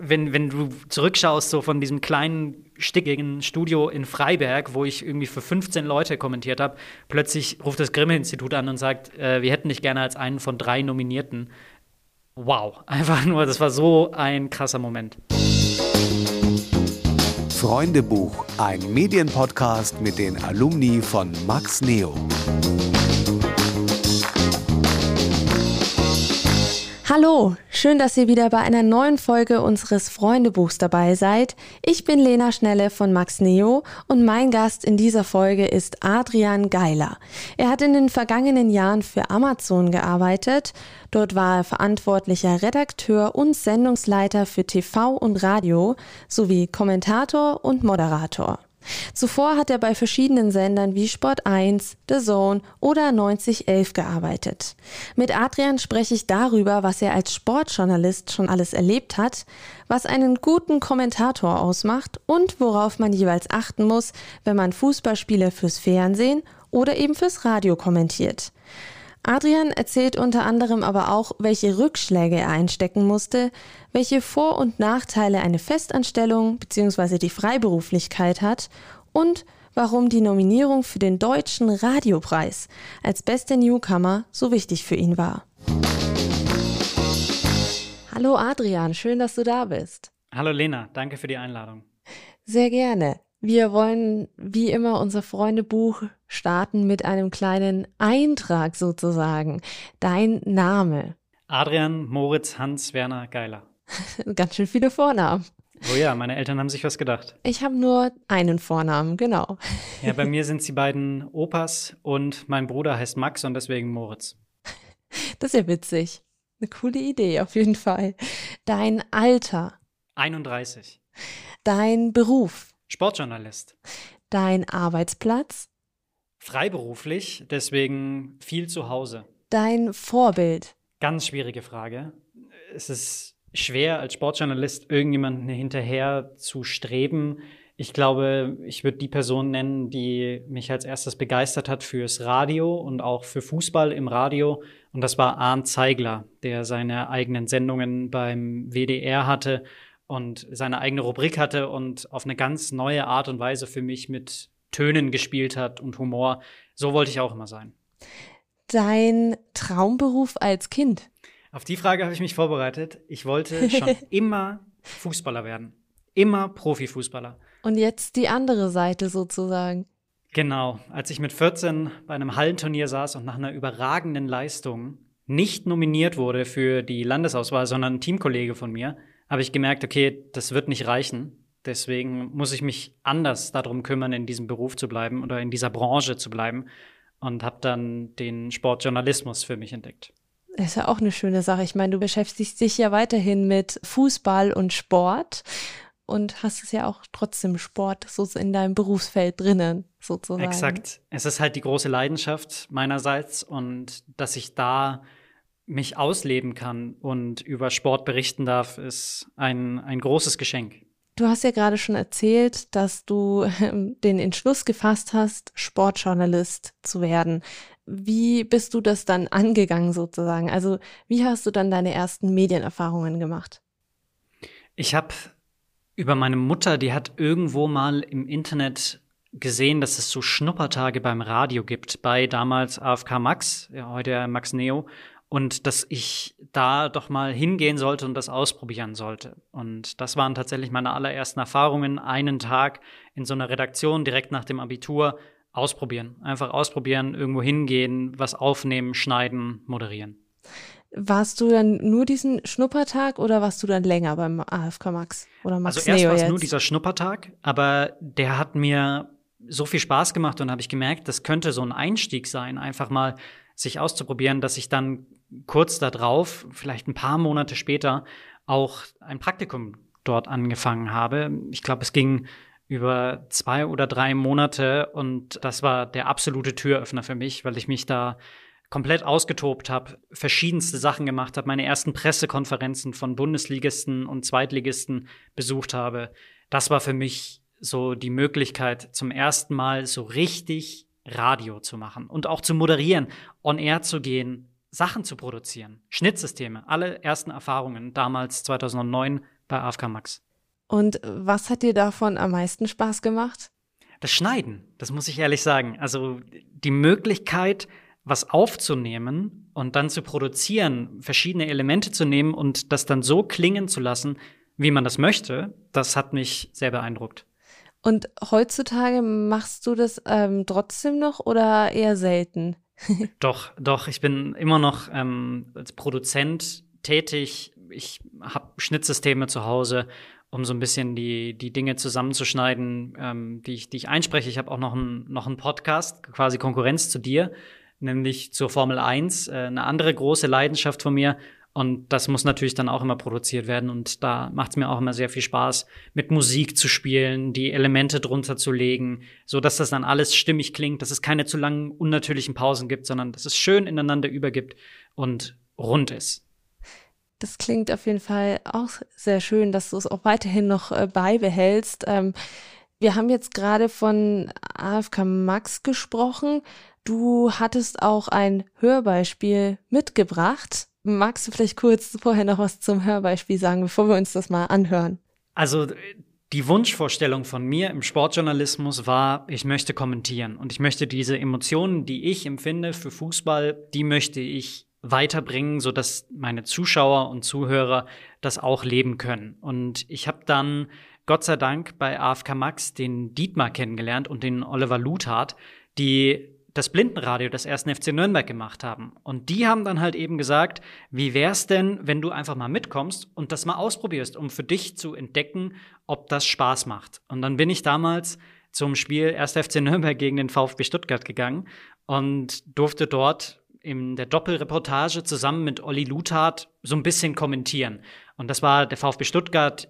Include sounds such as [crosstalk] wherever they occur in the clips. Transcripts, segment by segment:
wenn, wenn du zurückschaust, so von diesem kleinen, stickigen Studio in Freiberg, wo ich irgendwie für 15 Leute kommentiert habe, plötzlich ruft das Grimme-Institut an und sagt, äh, wir hätten dich gerne als einen von drei Nominierten. Wow, [laughs] einfach nur, das war so ein krasser Moment. Freundebuch, ein Medienpodcast mit den Alumni von Max Neo. Hallo, schön, dass ihr wieder bei einer neuen Folge unseres Freundebuchs dabei seid. Ich bin Lena Schnelle von Max Neo und mein Gast in dieser Folge ist Adrian Geiler. Er hat in den vergangenen Jahren für Amazon gearbeitet. Dort war er verantwortlicher Redakteur und Sendungsleiter für TV und Radio sowie Kommentator und Moderator. Zuvor hat er bei verschiedenen Sendern wie Sport 1, The Zone oder 9011 gearbeitet. Mit Adrian spreche ich darüber, was er als Sportjournalist schon alles erlebt hat, was einen guten Kommentator ausmacht und worauf man jeweils achten muss, wenn man Fußballspiele fürs Fernsehen oder eben fürs Radio kommentiert. Adrian erzählt unter anderem aber auch, welche Rückschläge er einstecken musste, welche Vor- und Nachteile eine Festanstellung bzw. die Freiberuflichkeit hat und warum die Nominierung für den Deutschen Radiopreis als bester Newcomer so wichtig für ihn war. Hallo Adrian, schön, dass du da bist. Hallo Lena, danke für die Einladung. Sehr gerne. Wir wollen wie immer unser Freundebuch starten mit einem kleinen Eintrag sozusagen. Dein Name. Adrian Moritz Hans Werner Geiler. [laughs] Ganz schön viele Vornamen. Oh ja, meine Eltern haben sich was gedacht. Ich habe nur einen Vornamen, genau. Ja, bei mir [laughs] sind es die beiden Opas und mein Bruder heißt Max und deswegen Moritz. [laughs] Das ist ja witzig. Eine coole Idee, auf jeden Fall. Dein Alter. 31. Dein Beruf. Sportjournalist. Dein Arbeitsplatz? Freiberuflich, deswegen viel zu Hause. Dein Vorbild? Ganz schwierige Frage. Es ist schwer, als Sportjournalist irgendjemanden hinterher zu streben. Ich glaube, ich würde die Person nennen, die mich als erstes begeistert hat fürs Radio und auch für Fußball im Radio. Und das war Arndt Zeigler, der seine eigenen Sendungen beim WDR hatte und seine eigene Rubrik hatte und auf eine ganz neue Art und Weise für mich mit Tönen gespielt hat und Humor. So wollte ich auch immer sein. Dein Traumberuf als Kind? Auf die Frage habe ich mich vorbereitet. Ich wollte schon [laughs] immer Fußballer werden. Immer Profifußballer. Und jetzt die andere Seite sozusagen. Genau. Als ich mit 14 bei einem Hallenturnier saß und nach einer überragenden Leistung nicht nominiert wurde für die Landesauswahl, sondern ein Teamkollege von mir, habe ich gemerkt, okay, das wird nicht reichen. Deswegen muss ich mich anders darum kümmern, in diesem Beruf zu bleiben oder in dieser Branche zu bleiben und habe dann den Sportjournalismus für mich entdeckt. Das ist ja auch eine schöne Sache. Ich meine, du beschäftigst dich ja weiterhin mit Fußball und Sport und hast es ja auch trotzdem Sport so in deinem Berufsfeld drinnen, sozusagen. Exakt. Es ist halt die große Leidenschaft meinerseits und dass ich da mich ausleben kann und über Sport berichten darf, ist ein, ein großes Geschenk. Du hast ja gerade schon erzählt, dass du ähm, den Entschluss gefasst hast, Sportjournalist zu werden. Wie bist du das dann angegangen sozusagen? Also wie hast du dann deine ersten Medienerfahrungen gemacht? Ich habe über meine Mutter, die hat irgendwo mal im Internet gesehen, dass es so Schnuppertage beim Radio gibt, bei damals AFK Max, ja, heute Max Neo und dass ich da doch mal hingehen sollte und das ausprobieren sollte. Und das waren tatsächlich meine allerersten Erfahrungen. Einen Tag in so einer Redaktion direkt nach dem Abitur ausprobieren. Einfach ausprobieren, irgendwo hingehen, was aufnehmen, schneiden, moderieren. Warst du dann nur diesen Schnuppertag oder warst du dann länger beim AFK Max oder Max Also erst war es nur dieser Schnuppertag, aber der hat mir so viel Spaß gemacht und habe ich gemerkt, das könnte so ein Einstieg sein, einfach mal sich auszuprobieren, dass ich dann kurz darauf, vielleicht ein paar Monate später, auch ein Praktikum dort angefangen habe. Ich glaube, es ging über zwei oder drei Monate und das war der absolute Türöffner für mich, weil ich mich da komplett ausgetobt habe, verschiedenste Sachen gemacht habe, meine ersten Pressekonferenzen von Bundesligisten und Zweitligisten besucht habe. Das war für mich so die Möglichkeit, zum ersten Mal so richtig Radio zu machen und auch zu moderieren, on air zu gehen, Sachen zu produzieren, Schnittsysteme, alle ersten Erfahrungen damals 2009 bei AFK Max. Und was hat dir davon am meisten Spaß gemacht? Das Schneiden, das muss ich ehrlich sagen. Also die Möglichkeit, was aufzunehmen und dann zu produzieren, verschiedene Elemente zu nehmen und das dann so klingen zu lassen, wie man das möchte, das hat mich sehr beeindruckt. Und heutzutage machst du das ähm, trotzdem noch oder eher selten? [laughs] doch, doch. Ich bin immer noch ähm, als Produzent tätig. Ich habe Schnittsysteme zu Hause, um so ein bisschen die, die Dinge zusammenzuschneiden, ähm, die, ich, die ich einspreche. Ich habe auch noch, ein, noch einen Podcast, quasi Konkurrenz zu dir, nämlich zur Formel 1, äh, eine andere große Leidenschaft von mir. Und das muss natürlich dann auch immer produziert werden. Und da macht es mir auch immer sehr viel Spaß, mit Musik zu spielen, die Elemente drunter zu legen, so dass das dann alles stimmig klingt, dass es keine zu langen, unnatürlichen Pausen gibt, sondern dass es schön ineinander übergibt und rund ist. Das klingt auf jeden Fall auch sehr schön, dass du es auch weiterhin noch äh, beibehältst. Ähm, wir haben jetzt gerade von AFK Max gesprochen. Du hattest auch ein Hörbeispiel mitgebracht. Magst du vielleicht kurz vorher noch was zum Hörbeispiel sagen, bevor wir uns das mal anhören? Also die Wunschvorstellung von mir im Sportjournalismus war, ich möchte kommentieren und ich möchte diese Emotionen, die ich empfinde für Fußball, die möchte ich weiterbringen, so dass meine Zuschauer und Zuhörer das auch leben können. Und ich habe dann Gott sei Dank bei AFK Max den Dietmar kennengelernt und den Oliver Luthardt, die das Blindenradio des ersten FC Nürnberg gemacht haben. Und die haben dann halt eben gesagt, wie wär's denn, wenn du einfach mal mitkommst und das mal ausprobierst, um für dich zu entdecken, ob das Spaß macht. Und dann bin ich damals zum Spiel 1. FC Nürnberg gegen den VfB Stuttgart gegangen und durfte dort in der Doppelreportage zusammen mit Olli Luthardt so ein bisschen kommentieren. Und das war der VfB Stuttgart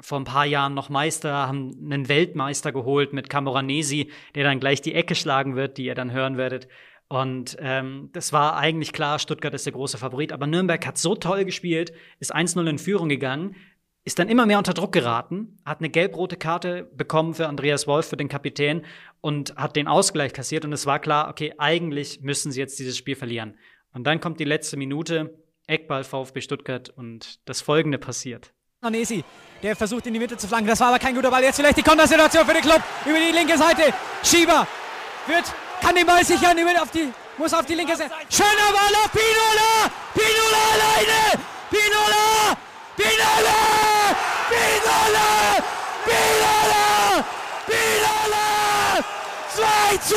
vor ein paar Jahren noch Meister, haben einen Weltmeister geholt mit Camoranesi, der dann gleich die Ecke schlagen wird, die ihr dann hören werdet. Und ähm, das war eigentlich klar, Stuttgart ist der große Favorit, aber Nürnberg hat so toll gespielt, ist 1-0 in Führung gegangen, ist dann immer mehr unter Druck geraten, hat eine gelb-rote Karte bekommen für Andreas Wolf, für den Kapitän, und hat den Ausgleich kassiert. Und es war klar, okay, eigentlich müssen sie jetzt dieses Spiel verlieren. Und dann kommt die letzte Minute, Eckball VfB Stuttgart und das folgende passiert. Anesi, der versucht in die Mitte zu flanken. Das war aber kein guter Ball. Jetzt vielleicht die Kontersituation für den Club über die linke Seite. Schieber wird, kann den Ball sichern, auf die, muss auf die linke Seite. Schöner Ball auf Pinola! Pinola alleine! Pinola! Pinola! Pinola! Pinola! Pinola! 2 zu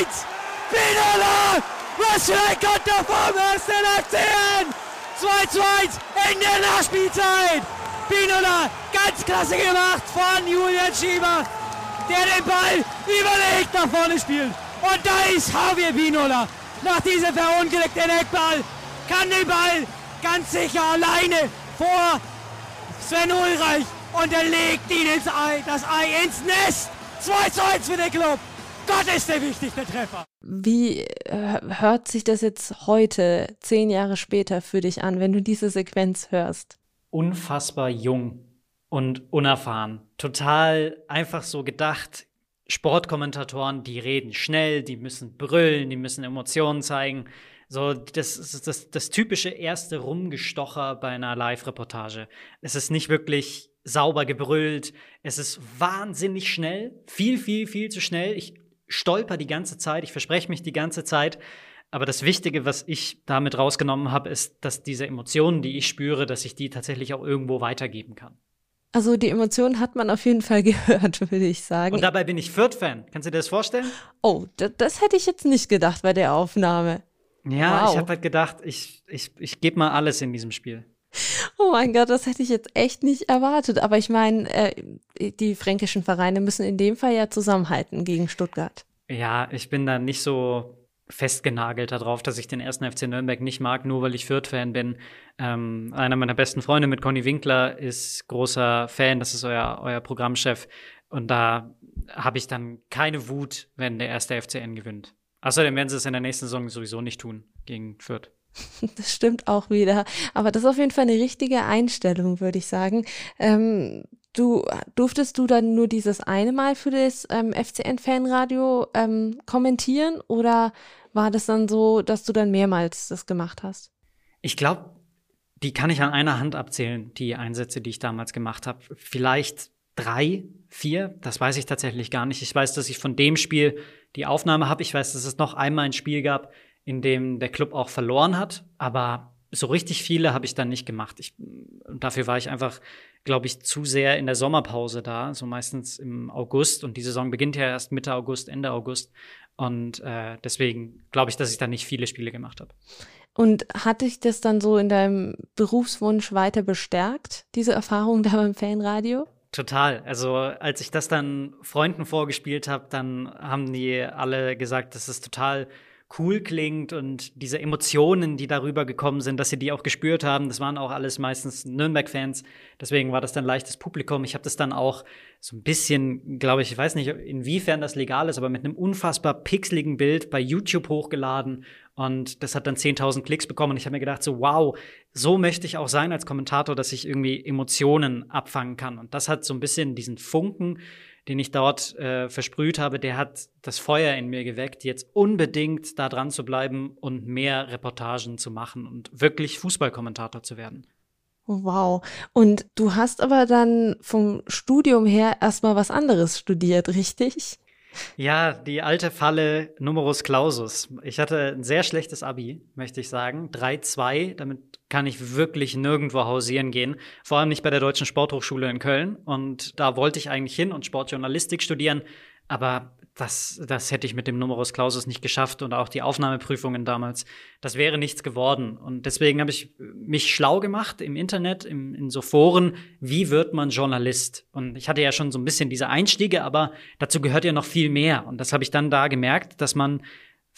1! Pinola! Was für ein Konter vom ersten FCN! 2 zu 1 in der Nachspielzeit! Pinola, ganz klasse gemacht von Julian Schieber, der den Ball überlegt nach vorne spielt. Und da ist Javier Pinola. Nach diesem verunglückten Eckball kann den Ball ganz sicher alleine vor Sven Ulreich und er legt ihn ins Ei, das Ei ins Nest. 2 zu 1 für den Club. Gott ist der wichtigste Treffer. Wie äh, hört sich das jetzt heute, zehn Jahre später, für dich an, wenn du diese Sequenz hörst? unfassbar jung und unerfahren. Total einfach so gedacht, Sportkommentatoren, die reden schnell, die müssen brüllen, die müssen Emotionen zeigen. So, das ist das, das typische erste Rumgestocher bei einer Live-Reportage. Es ist nicht wirklich sauber gebrüllt. Es ist wahnsinnig schnell. Viel, viel, viel zu schnell. Ich stolper die ganze Zeit. Ich verspreche mich die ganze Zeit. Aber das Wichtige, was ich damit rausgenommen habe, ist, dass diese Emotionen, die ich spüre, dass ich die tatsächlich auch irgendwo weitergeben kann. Also die Emotionen hat man auf jeden Fall [laughs] gehört, würde ich sagen. Und dabei bin ich Fürth-Fan. Kannst du dir das vorstellen? Oh, das hätte ich jetzt nicht gedacht bei der Aufnahme. Ja, wow. ich habe halt gedacht, ich, ich, ich gebe mal alles in diesem Spiel. Oh mein Gott, das hätte ich jetzt echt nicht erwartet. Aber ich meine, äh, die fränkischen Vereine müssen in dem Fall ja zusammenhalten gegen Stuttgart. Ja, ich bin da nicht so festgenagelt darauf, dass ich den ersten FC Nürnberg nicht mag, nur weil ich Fürth-Fan bin. Ähm, einer meiner besten Freunde mit Conny Winkler ist großer Fan, das ist euer, euer Programmchef. Und da habe ich dann keine Wut, wenn der erste FCN gewinnt. Außerdem werden sie es in der nächsten Saison sowieso nicht tun gegen Fürth. [laughs] Das stimmt auch wieder. Aber das ist auf jeden Fall eine richtige Einstellung, würde ich sagen. Ähm, du durftest du dann nur dieses eine Mal für das ähm, FCN-Fanradio ähm, kommentieren oder war das dann so, dass du dann mehrmals das gemacht hast? Ich glaube, Die kann ich an einer Hand abzählen, die Einsätze, die ich damals gemacht habe. Vielleicht drei, vier, das weiß ich tatsächlich gar nicht. Ich weiß, dass ich von dem Spiel die Aufnahme habe. Ich weiß, dass es noch einmal ein Spiel gab, in dem der Club auch verloren hat, aber so richtig viele habe ich dann nicht gemacht. Ich, dafür war ich einfach, glaube ich, zu sehr in der Sommerpause da, so meistens im August. Und die Saison beginnt ja erst Mitte August, Ende August. Und äh, deswegen glaube ich, dass ich da nicht viele Spiele gemacht habe. Und hat dich das dann so in deinem Berufswunsch weiter bestärkt, diese Erfahrung da beim Fanradio? Total. Also als ich das dann Freunden vorgespielt habe, dann haben die alle gesagt, das ist total cool klingt und diese Emotionen, die darüber gekommen sind, dass sie die auch gespürt haben. Das waren auch alles meistens Nürnberg-Fans. Deswegen war das dann leichtes Publikum. Ich habe das dann auch so ein bisschen, glaube ich, ich weiß nicht, inwiefern das legal ist, aber mit einem unfassbar pixeligen Bild bei YouTube hochgeladen. Und das hat dann 10.000 Klicks bekommen. Und ich habe mir gedacht, so wow, so möchte ich auch sein als Kommentator, dass ich irgendwie Emotionen abfangen kann. Und das hat so ein bisschen diesen Funken den ich dort äh, versprüht habe, der hat das Feuer in mir geweckt, jetzt unbedingt da dran zu bleiben und mehr Reportagen zu machen und wirklich Fußballkommentator zu werden. Wow. Und du hast aber dann vom Studium her erstmal was anderes studiert, richtig? Ja, die alte Falle Numerus Clausus. Ich hatte ein sehr schlechtes Abi, möchte ich sagen. 3-2, damit kann ich wirklich nirgendwo hausieren gehen. Vor allem nicht bei der Deutschen Sporthochschule in Köln. Und da wollte ich eigentlich hin und Sportjournalistik studieren. Aber das, das hätte ich mit dem Numerus Clausus nicht geschafft und auch die Aufnahmeprüfungen damals. Das wäre nichts geworden. Und deswegen habe ich mich schlau gemacht im Internet, im, in so Foren, wie wird man Journalist? Und ich hatte ja schon so ein bisschen diese Einstiege, aber dazu gehört ja noch viel mehr. Und das habe ich dann da gemerkt, dass man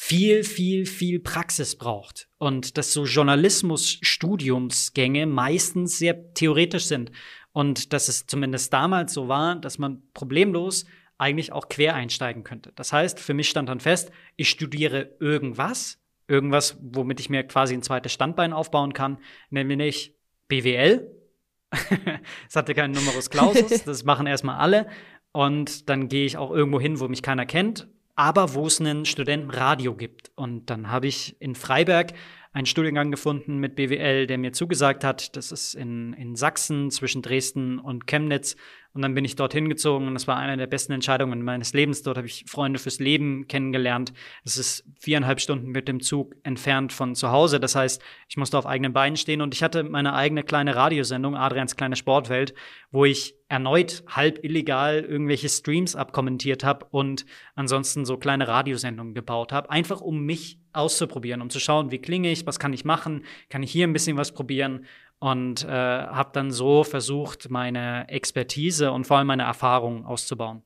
viel, viel, viel Praxis braucht. Und dass so Journalismus-Studiumsgänge meistens sehr theoretisch sind. Und dass es zumindest damals so war, dass man problemlos eigentlich auch quer einsteigen könnte. Das heißt, für mich stand dann fest, ich studiere irgendwas, irgendwas, womit ich mir quasi ein zweites Standbein aufbauen kann, nämlich BWL. [laughs] Es hatte keinen Numerus Clausus, [laughs] das machen erstmal alle. Und dann gehe ich auch irgendwo hin, wo mich keiner kennt, aber wo es einen Studentenradio gibt. Und dann habe ich in Freiberg einen Studiengang gefunden mit BWL, der mir zugesagt hat. Das ist in, in Sachsen zwischen Dresden und Chemnitz. Und dann bin ich dorthin gezogen und das war eine der besten Entscheidungen meines Lebens. Dort habe ich Freunde fürs Leben kennengelernt. Das ist viereinhalb Stunden mit dem Zug entfernt von zu Hause. Das heißt, ich musste auf eigenen Beinen stehen und ich hatte meine eigene kleine Radiosendung, Adrians kleine Sportwelt, wo ich erneut halb illegal irgendwelche Streams abkommentiert habe und ansonsten so kleine Radiosendungen gebaut habe, einfach um mich auszuprobieren, um zu schauen, wie klinge ich, was kann ich machen, kann ich hier ein bisschen was probieren und äh, habe dann so versucht, meine Expertise und vor allem meine Erfahrung auszubauen.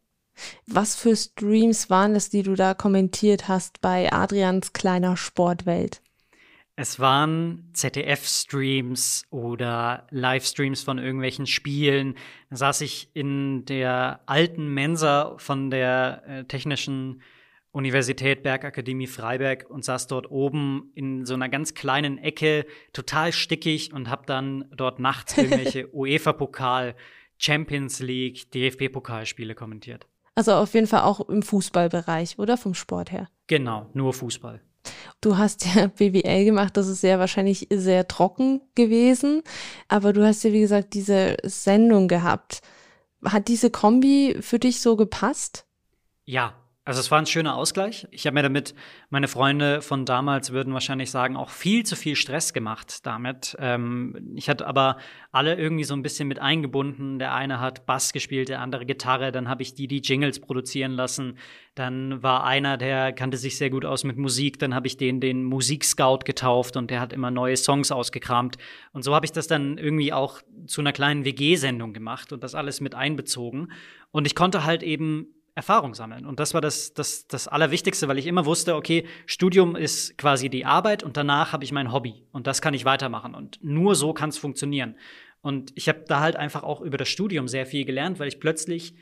Was für Streams waren es, die du da kommentiert hast bei Adrians kleiner Sportwelt? Es waren ZDF-Streams oder Livestreams von irgendwelchen Spielen. Da saß ich in der alten Mensa von der äh, Technischen Universität Bergakademie Freiberg und saß dort oben in so einer ganz kleinen Ecke, total stickig und habe dann dort nachts irgendwelche [laughs] UEFA-Pokal, Champions League, DFB-Pokalspiele kommentiert. Also auf jeden Fall auch im Fußballbereich, oder? Vom Sport her. Genau, nur Fußball. Du hast ja [laughs] BWL gemacht, das ist sehr wahrscheinlich sehr trocken gewesen, aber du hast ja, wie gesagt, diese Sendung gehabt. Hat diese Kombi für dich so gepasst? Ja, also es war ein schöner Ausgleich. Ich habe mir damit, meine Freunde von damals würden wahrscheinlich sagen, auch viel zu viel Stress gemacht damit. Ähm, ich hatte aber alle irgendwie so ein bisschen mit eingebunden. Der eine hat Bass gespielt, der andere Gitarre. Dann habe ich die die Jingles produzieren lassen. Dann war einer, der kannte sich sehr gut aus mit Musik. Dann habe ich den den Musikscout getauft und der hat immer neue Songs ausgekramt. Und so habe ich das dann irgendwie auch zu einer kleinen WG-Sendung gemacht und das alles mit einbezogen. Und ich konnte halt eben Erfahrung sammeln. Und das war das, das, das Allerwichtigste, weil ich immer wusste, okay, Studium ist quasi die Arbeit und danach habe ich mein Hobby und das kann ich weitermachen. Und nur so kann es funktionieren. Und ich habe da halt einfach auch über das Studium sehr viel gelernt, weil ich plötzlich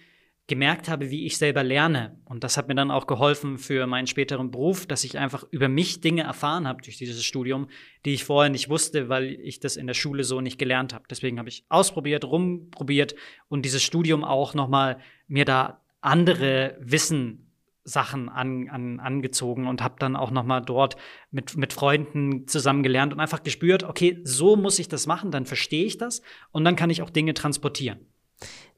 gemerkt habe, wie ich selber lerne. Und das hat mir dann auch geholfen für meinen späteren Beruf, dass ich einfach über mich Dinge erfahren habe durch dieses Studium, die ich vorher nicht wusste, weil ich das in der Schule so nicht gelernt habe. Deswegen habe ich ausprobiert, rumprobiert und dieses Studium auch noch mal mir da andere Wissen Sachen an, an, angezogen und habe dann auch noch mal dort mit, mit Freunden zusammen gelernt und einfach gespürt, okay, so muss ich das machen, dann verstehe ich das und dann kann ich auch Dinge transportieren.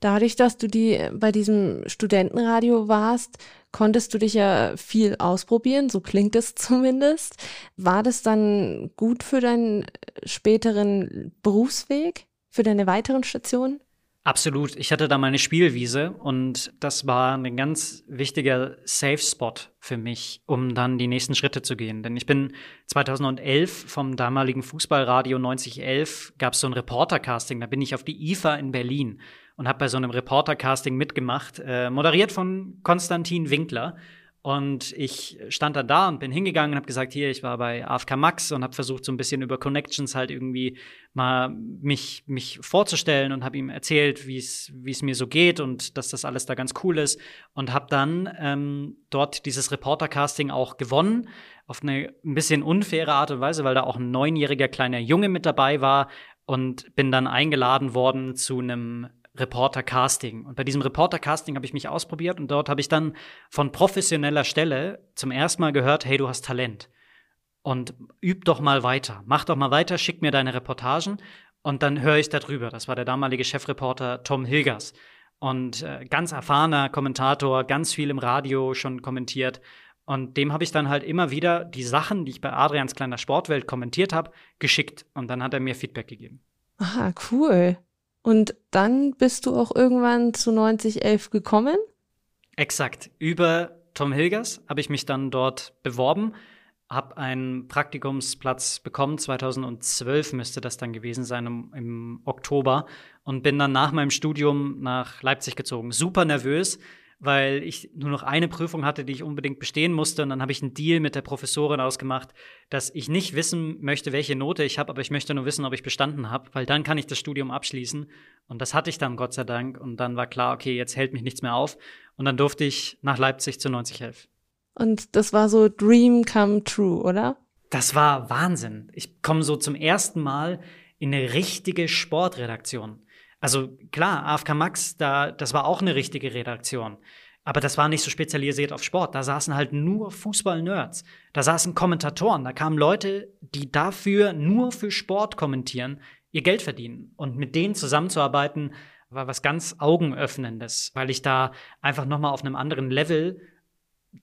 Dadurch, dass du die bei diesem Studentenradio warst, konntest du dich ja viel ausprobieren, so klingt es [laughs] zumindest. War das dann gut für deinen späteren Berufsweg, für deine weiteren Stationen? Absolut. Ich hatte da meine Spielwiese und das war ein ganz wichtiger Safe Spot für mich, um dann die nächsten Schritte zu gehen. Denn ich bin 2011 vom damaligen Fußballradio 9011 gab es so ein Reportercasting. Da bin ich auf die IFA in Berlin und habe bei so einem Reportercasting mitgemacht, äh, moderiert von Konstantin Winkler. Und ich stand dann da und bin hingegangen und habe gesagt, hier, ich war bei AFK Max und habe versucht, so ein bisschen über Connections halt irgendwie mal mich, mich vorzustellen und habe ihm erzählt, wie es wie es mir so geht und dass das alles da ganz cool ist. Und habe dann ähm, dort dieses Reporter-Casting auch gewonnen, auf eine ein bisschen unfaire Art und Weise, weil da auch ein neunjähriger kleiner Junge mit dabei war und bin dann eingeladen worden zu einem Reporter-Casting. Und bei diesem Reporter-Casting habe ich mich ausprobiert und dort habe ich dann von professioneller Stelle zum ersten Mal gehört, hey, du hast Talent. Und üb doch mal weiter. Mach doch mal weiter, schick mir deine Reportagen und dann höre ich darüber. Das war der damalige Chefreporter Tom Hilgers. Und äh, ganz erfahrener Kommentator, ganz viel im Radio schon kommentiert. Und dem habe ich dann halt immer wieder die Sachen, die ich bei Adrians kleiner Sportwelt kommentiert habe, geschickt. Und dann hat er mir Feedback gegeben. Aha, cool. Und dann bist du auch irgendwann zu 9011 gekommen? Exakt. Über Tom Hilgers habe ich mich dann dort beworben, habe einen Praktikumsplatz bekommen. 2012 müsste das dann gewesen sein, im, im Oktober. Und bin dann nach meinem Studium nach Leipzig gezogen. Super nervös, weil ich nur noch eine Prüfung hatte, die ich unbedingt bestehen musste. Und dann habe ich einen Deal mit der Professorin ausgemacht, dass ich nicht wissen möchte, welche Note ich habe, aber ich möchte nur wissen, ob ich bestanden habe, weil dann kann ich das Studium abschließen. Und das hatte ich dann, Gott sei Dank. Und dann war klar, okay, jetzt hält mich nichts mehr auf. Und dann durfte ich nach Leipzig zu 9011. Und das war so Dream come true, oder? Das war Wahnsinn. Ich komme so zum ersten Mal in eine richtige Sportredaktion. Also klar, AFK Max, da, das war auch eine richtige Redaktion. Aber das war nicht so spezialisiert auf Sport. Da saßen halt nur Fußball-Nerds. Da saßen Kommentatoren. Da kamen Leute, die dafür nur für Sport kommentieren, ihr Geld verdienen. Und mit denen zusammenzuarbeiten, war was ganz Augenöffnendes, weil ich da einfach noch mal auf einem anderen Level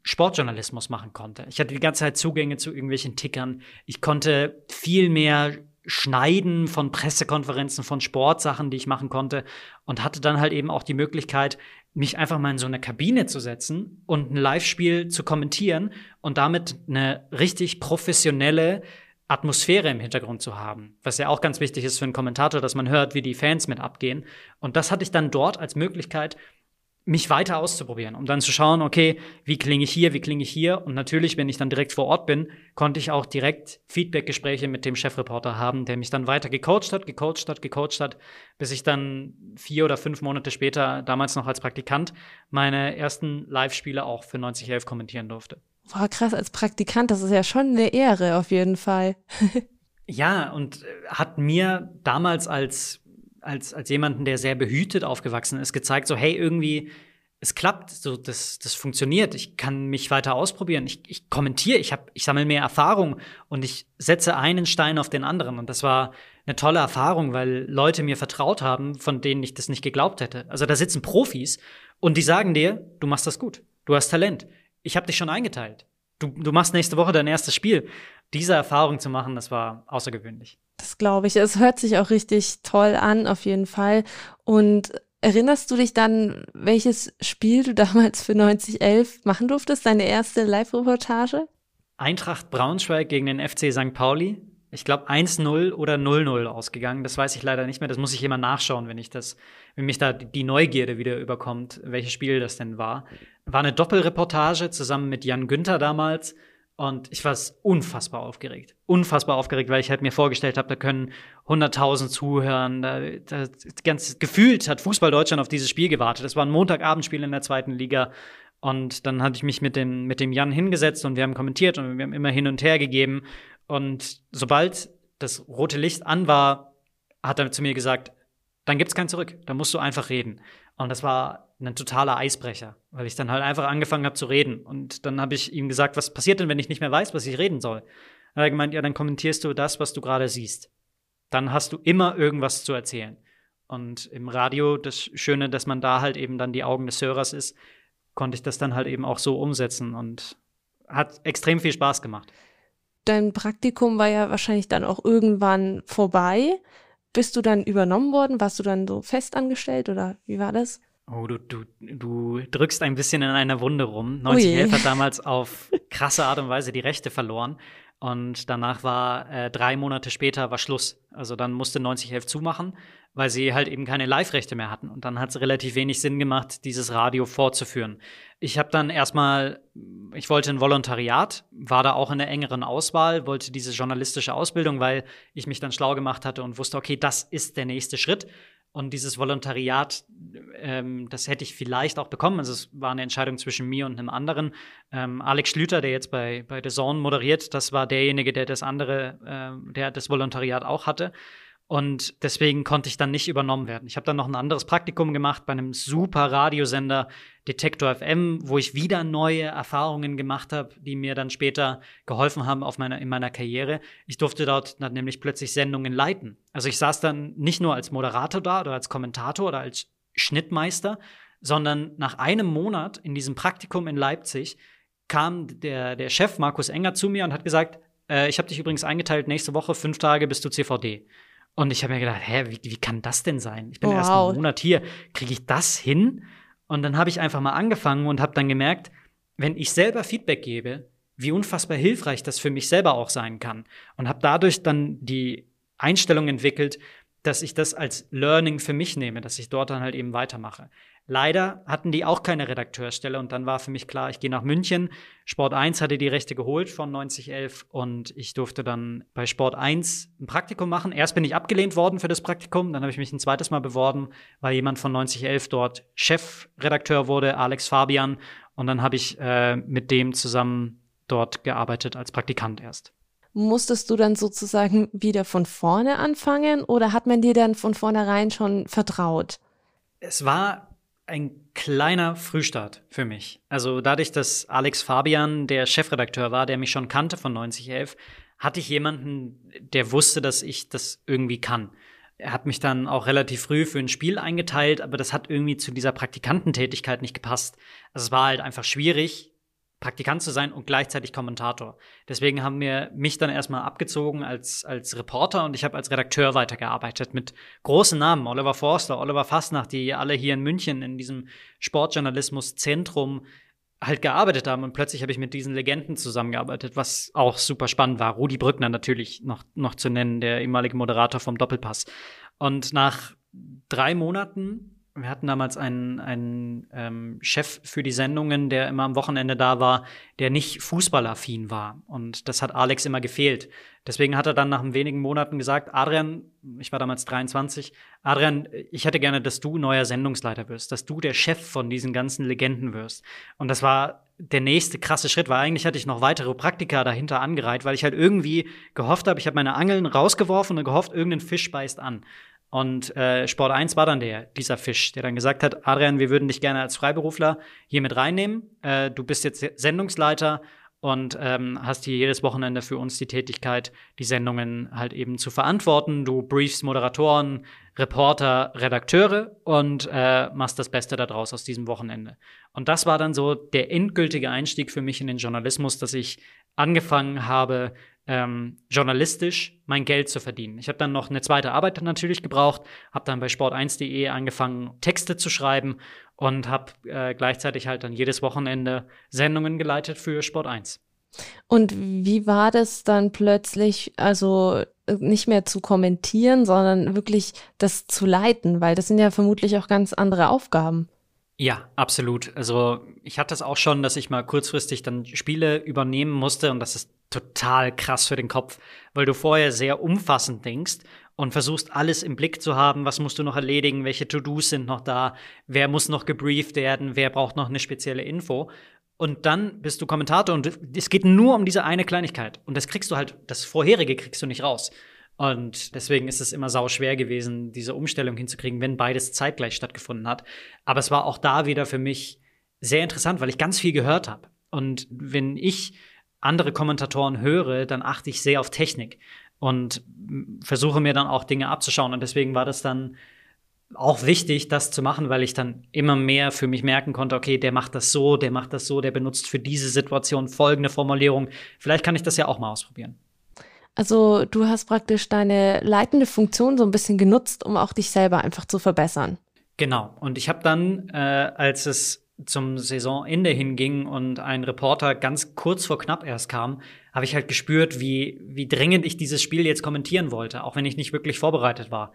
Sportjournalismus machen konnte. Ich hatte die ganze Zeit Zugänge zu irgendwelchen Tickern. Ich konnte viel mehr Schneiden von Pressekonferenzen, von Sportsachen, die ich machen konnte und hatte dann halt eben auch die Möglichkeit, mich einfach mal in so eine Kabine zu setzen und ein Live-Spiel zu kommentieren und damit eine richtig professionelle Atmosphäre im Hintergrund zu haben, was ja auch ganz wichtig ist für einen Kommentator, dass man hört, wie die Fans mit abgehen. Und das hatte ich dann dort als Möglichkeit, mich weiter auszuprobieren, um dann zu schauen, okay, wie klinge ich hier, wie klinge ich hier. Und natürlich, wenn ich dann direkt vor Ort bin, konnte ich auch direkt Feedback-Gespräche mit dem Chefreporter haben, der mich dann weiter gecoacht hat, gecoacht hat, gecoacht hat, bis ich dann vier oder fünf Monate später, damals noch als Praktikant, meine ersten Live-Spiele auch für 9011 kommentieren durfte. Boah, krass, als Praktikant, das ist ja schon eine Ehre auf jeden Fall. [laughs] ja, und äh, hat mir damals als als, als jemanden, der sehr behütet aufgewachsen ist, gezeigt, so, hey, irgendwie, es klappt, so, das, das funktioniert, ich kann mich weiter ausprobieren, ich, ich kommentiere, ich, ich sammle mehr Erfahrung und ich setze einen Stein auf den anderen. Und das war eine tolle Erfahrung, weil Leute mir vertraut haben, von denen ich das nicht geglaubt hätte. Also da sitzen Profis und die sagen dir, du machst das gut, du hast Talent, ich habe dich schon eingeteilt. Du, du machst nächste Woche dein erstes Spiel. Diese Erfahrung zu machen, das war außergewöhnlich. Das glaube ich. Es hört sich auch richtig toll an, auf jeden Fall. Und erinnerst du dich dann, welches Spiel du [laughs] damals für 9011 machen durftest? Deine erste Live-Reportage? Eintracht Braunschweig gegen den FC St. Pauli. Ich glaube 1-0 oder 0-0 ausgegangen. Das weiß ich leider nicht mehr. Das muss ich immer nachschauen, wenn ich das, wenn mich da die Neugierde wieder überkommt, welches Spiel das denn war. War eine Doppelreportage zusammen mit Jan Günther damals. Und ich war unfassbar aufgeregt. Unfassbar aufgeregt, weil ich halt mir vorgestellt habe, da können 100.000 zuhören. Da, da, ganz gefühlt hat Fußball Deutschland auf dieses Spiel gewartet. Das war ein Montagabendspiel in der zweiten Liga. Und dann hatte ich mich mit dem, mit dem Jan hingesetzt und wir haben kommentiert und wir haben immer hin und her gegeben. Und sobald das rote Licht an war, hat er zu mir gesagt, dann gibt's kein Zurück. Da musst du einfach reden. Und das war ein totaler Eisbrecher, weil ich dann halt einfach angefangen habe zu reden. Und dann habe ich ihm gesagt, was passiert denn, wenn ich nicht mehr weiß, was ich reden soll? Dann hat er gemeint, ja, dann kommentierst du das, was du gerade siehst. Dann hast du immer irgendwas zu erzählen. Und im Radio, das Schöne, dass man da halt eben dann die Augen des Hörers ist, konnte ich das dann halt eben auch so umsetzen und hat extrem viel Spaß gemacht. Dein Praktikum war ja wahrscheinlich dann auch irgendwann vorbei. Bist du dann übernommen worden? Warst du dann so festangestellt oder wie war das? Oh, du, du, du drückst ein bisschen in einer Wunde rum. 9011 hat damals [laughs] auf krasse Art und Weise die Rechte verloren. Und danach war äh, drei Monate später war Schluss. Also dann musste 9011 zumachen, weil sie halt eben keine Live-Rechte mehr hatten. Und dann hat es relativ wenig Sinn gemacht, dieses Radio fortzuführen. Ich habe dann erstmal, ich wollte ein Volontariat, war da auch in der engeren Auswahl, wollte diese journalistische Ausbildung, weil ich mich dann schlau gemacht hatte und wusste, okay, das ist der nächste Schritt. Und dieses Volontariat, ähm, das hätte ich vielleicht auch bekommen. Also es war eine Entscheidung zwischen mir und einem anderen. Ähm, Alex Schlüter, der jetzt bei, bei The Zone moderiert, das war derjenige, der das andere, äh, der das Volontariat auch hatte. Und deswegen konnte ich dann nicht übernommen werden. Ich habe dann noch ein anderes Praktikum gemacht bei einem super Radiosender Detektor FM, wo ich wieder neue Erfahrungen gemacht habe, die mir dann später geholfen haben auf meiner, in meiner Karriere. Ich durfte dort dann nämlich plötzlich Sendungen leiten. Also ich saß dann nicht nur als Moderator da oder als Kommentator oder als Schnittmeister, sondern nach einem Monat in diesem Praktikum in Leipzig kam der, der Chef Markus Enger zu mir und hat gesagt, äh, ich habe dich übrigens eingeteilt, nächste Woche fünf Tage bist du CVD. Und ich habe mir gedacht, hä, wie, wie kann das denn sein? Ich bin wow. erst einen Monat hier, kriege ich das hin? Und dann habe ich einfach mal angefangen und habe dann gemerkt, wenn ich selber Feedback gebe, wie unfassbar hilfreich das für mich selber auch sein kann. Und habe dadurch dann die Einstellung entwickelt, dass ich das als Learning für mich nehme, dass ich dort dann halt eben weitermache. Leider hatten die auch keine Redakteurstelle und dann war für mich klar, ich gehe nach München. Sport 1 hatte die Rechte geholt von 9011 und ich durfte dann bei Sport 1 ein Praktikum machen. Erst bin ich abgelehnt worden für das Praktikum, dann habe ich mich ein zweites Mal beworben, weil jemand von 9011 dort Chefredakteur wurde, Alex Fabian, und dann habe ich äh, mit dem zusammen dort gearbeitet als Praktikant erst. Musstest du dann sozusagen wieder von vorne anfangen oder hat man dir dann von vornherein schon vertraut? Es war ein kleiner Frühstart für mich. Also dadurch, dass Alex Fabian der Chefredakteur war, der mich schon kannte von 9011, hatte ich jemanden, der wusste, dass ich das irgendwie kann. Er hat mich dann auch relativ früh für ein Spiel eingeteilt, aber das hat irgendwie zu dieser Praktikantentätigkeit nicht gepasst. Also es war halt einfach schwierig, Praktikant zu sein und gleichzeitig Kommentator. Deswegen haben wir mich dann erstmal abgezogen als, als Reporter und ich habe als Redakteur weitergearbeitet mit großen Namen. Oliver Forster, Oliver Fassnacht, die alle hier in München in diesem Sportjournalismuszentrum halt gearbeitet haben und plötzlich habe ich mit diesen Legenden zusammengearbeitet, was auch super spannend war. Rudi Brückner natürlich noch, noch zu nennen, der ehemalige Moderator vom Doppelpass. Und nach drei Monaten wir hatten damals einen, einen ähm, Chef für die Sendungen, der immer am Wochenende da war, der nicht fußballaffin war. Und das hat Alex immer gefehlt. Deswegen hat er dann nach wenigen Monaten gesagt, Adrian, ich war damals 23, Adrian, ich hätte gerne, dass du neuer Sendungsleiter wirst, dass du der Chef von diesen ganzen Legenden wirst. Und das war der nächste krasse Schritt, weil eigentlich hatte ich noch weitere Praktika dahinter angereiht, weil ich halt irgendwie gehofft habe, ich habe meine Angeln rausgeworfen und gehofft, irgendein Fisch beißt an. Und äh, Sport 1 war dann der, dieser Fisch, der dann gesagt hat, Adrian, wir würden dich gerne als Freiberufler hier mit reinnehmen. Äh, du bist jetzt Sendungsleiter und ähm, hast hier jedes Wochenende für uns die Tätigkeit, die Sendungen halt eben zu verantworten. Du briefst Moderatoren, Reporter, Redakteure und äh, machst das Beste daraus aus diesem Wochenende. Und das war dann so der endgültige Einstieg für mich in den Journalismus, dass ich angefangen habe, ähm, journalistisch mein Geld zu verdienen. Ich habe dann noch eine zweite Arbeit natürlich gebraucht, habe dann bei sport1.de angefangen, Texte zu schreiben und habe äh, gleichzeitig halt dann jedes Wochenende Sendungen geleitet für Sport 1. Und wie war das dann plötzlich, also äh, nicht mehr zu kommentieren, sondern wirklich das zu leiten, weil das sind ja vermutlich auch ganz andere Aufgaben. Ja, absolut. Also ich hatte es auch schon, dass ich mal kurzfristig dann Spiele übernehmen musste und das ist total krass für den Kopf, weil du vorher sehr umfassend denkst und versuchst alles im Blick zu haben, was musst du noch erledigen, welche To-Dos sind noch da, wer muss noch gebrieft werden, wer braucht noch eine spezielle Info. Und dann bist du Kommentator und es geht nur um diese eine Kleinigkeit. Und das kriegst du halt, das vorherige kriegst du nicht raus. Und deswegen ist es immer sau schwer gewesen, diese Umstellung hinzukriegen, wenn beides zeitgleich stattgefunden hat. Aber es war auch da wieder für mich sehr interessant, weil ich ganz viel gehört habe. Und wenn ich andere Kommentatoren höre, dann achte ich sehr auf Technik und versuche mir dann auch Dinge abzuschauen. Und deswegen war das dann auch wichtig, das zu machen, weil ich dann immer mehr für mich merken konnte, okay, der macht das so, der macht das so, der benutzt für diese Situation folgende Formulierung. Vielleicht kann ich das ja auch mal ausprobieren. Also du hast praktisch deine leitende Funktion so ein bisschen genutzt, um auch dich selber einfach zu verbessern. Genau. Und ich habe dann, äh, als es zum Saisonende hinging und ein Reporter ganz kurz vor knapp erst kam, habe ich halt gespürt, wie, wie dringend ich dieses Spiel jetzt kommentieren wollte, auch wenn ich nicht wirklich vorbereitet war.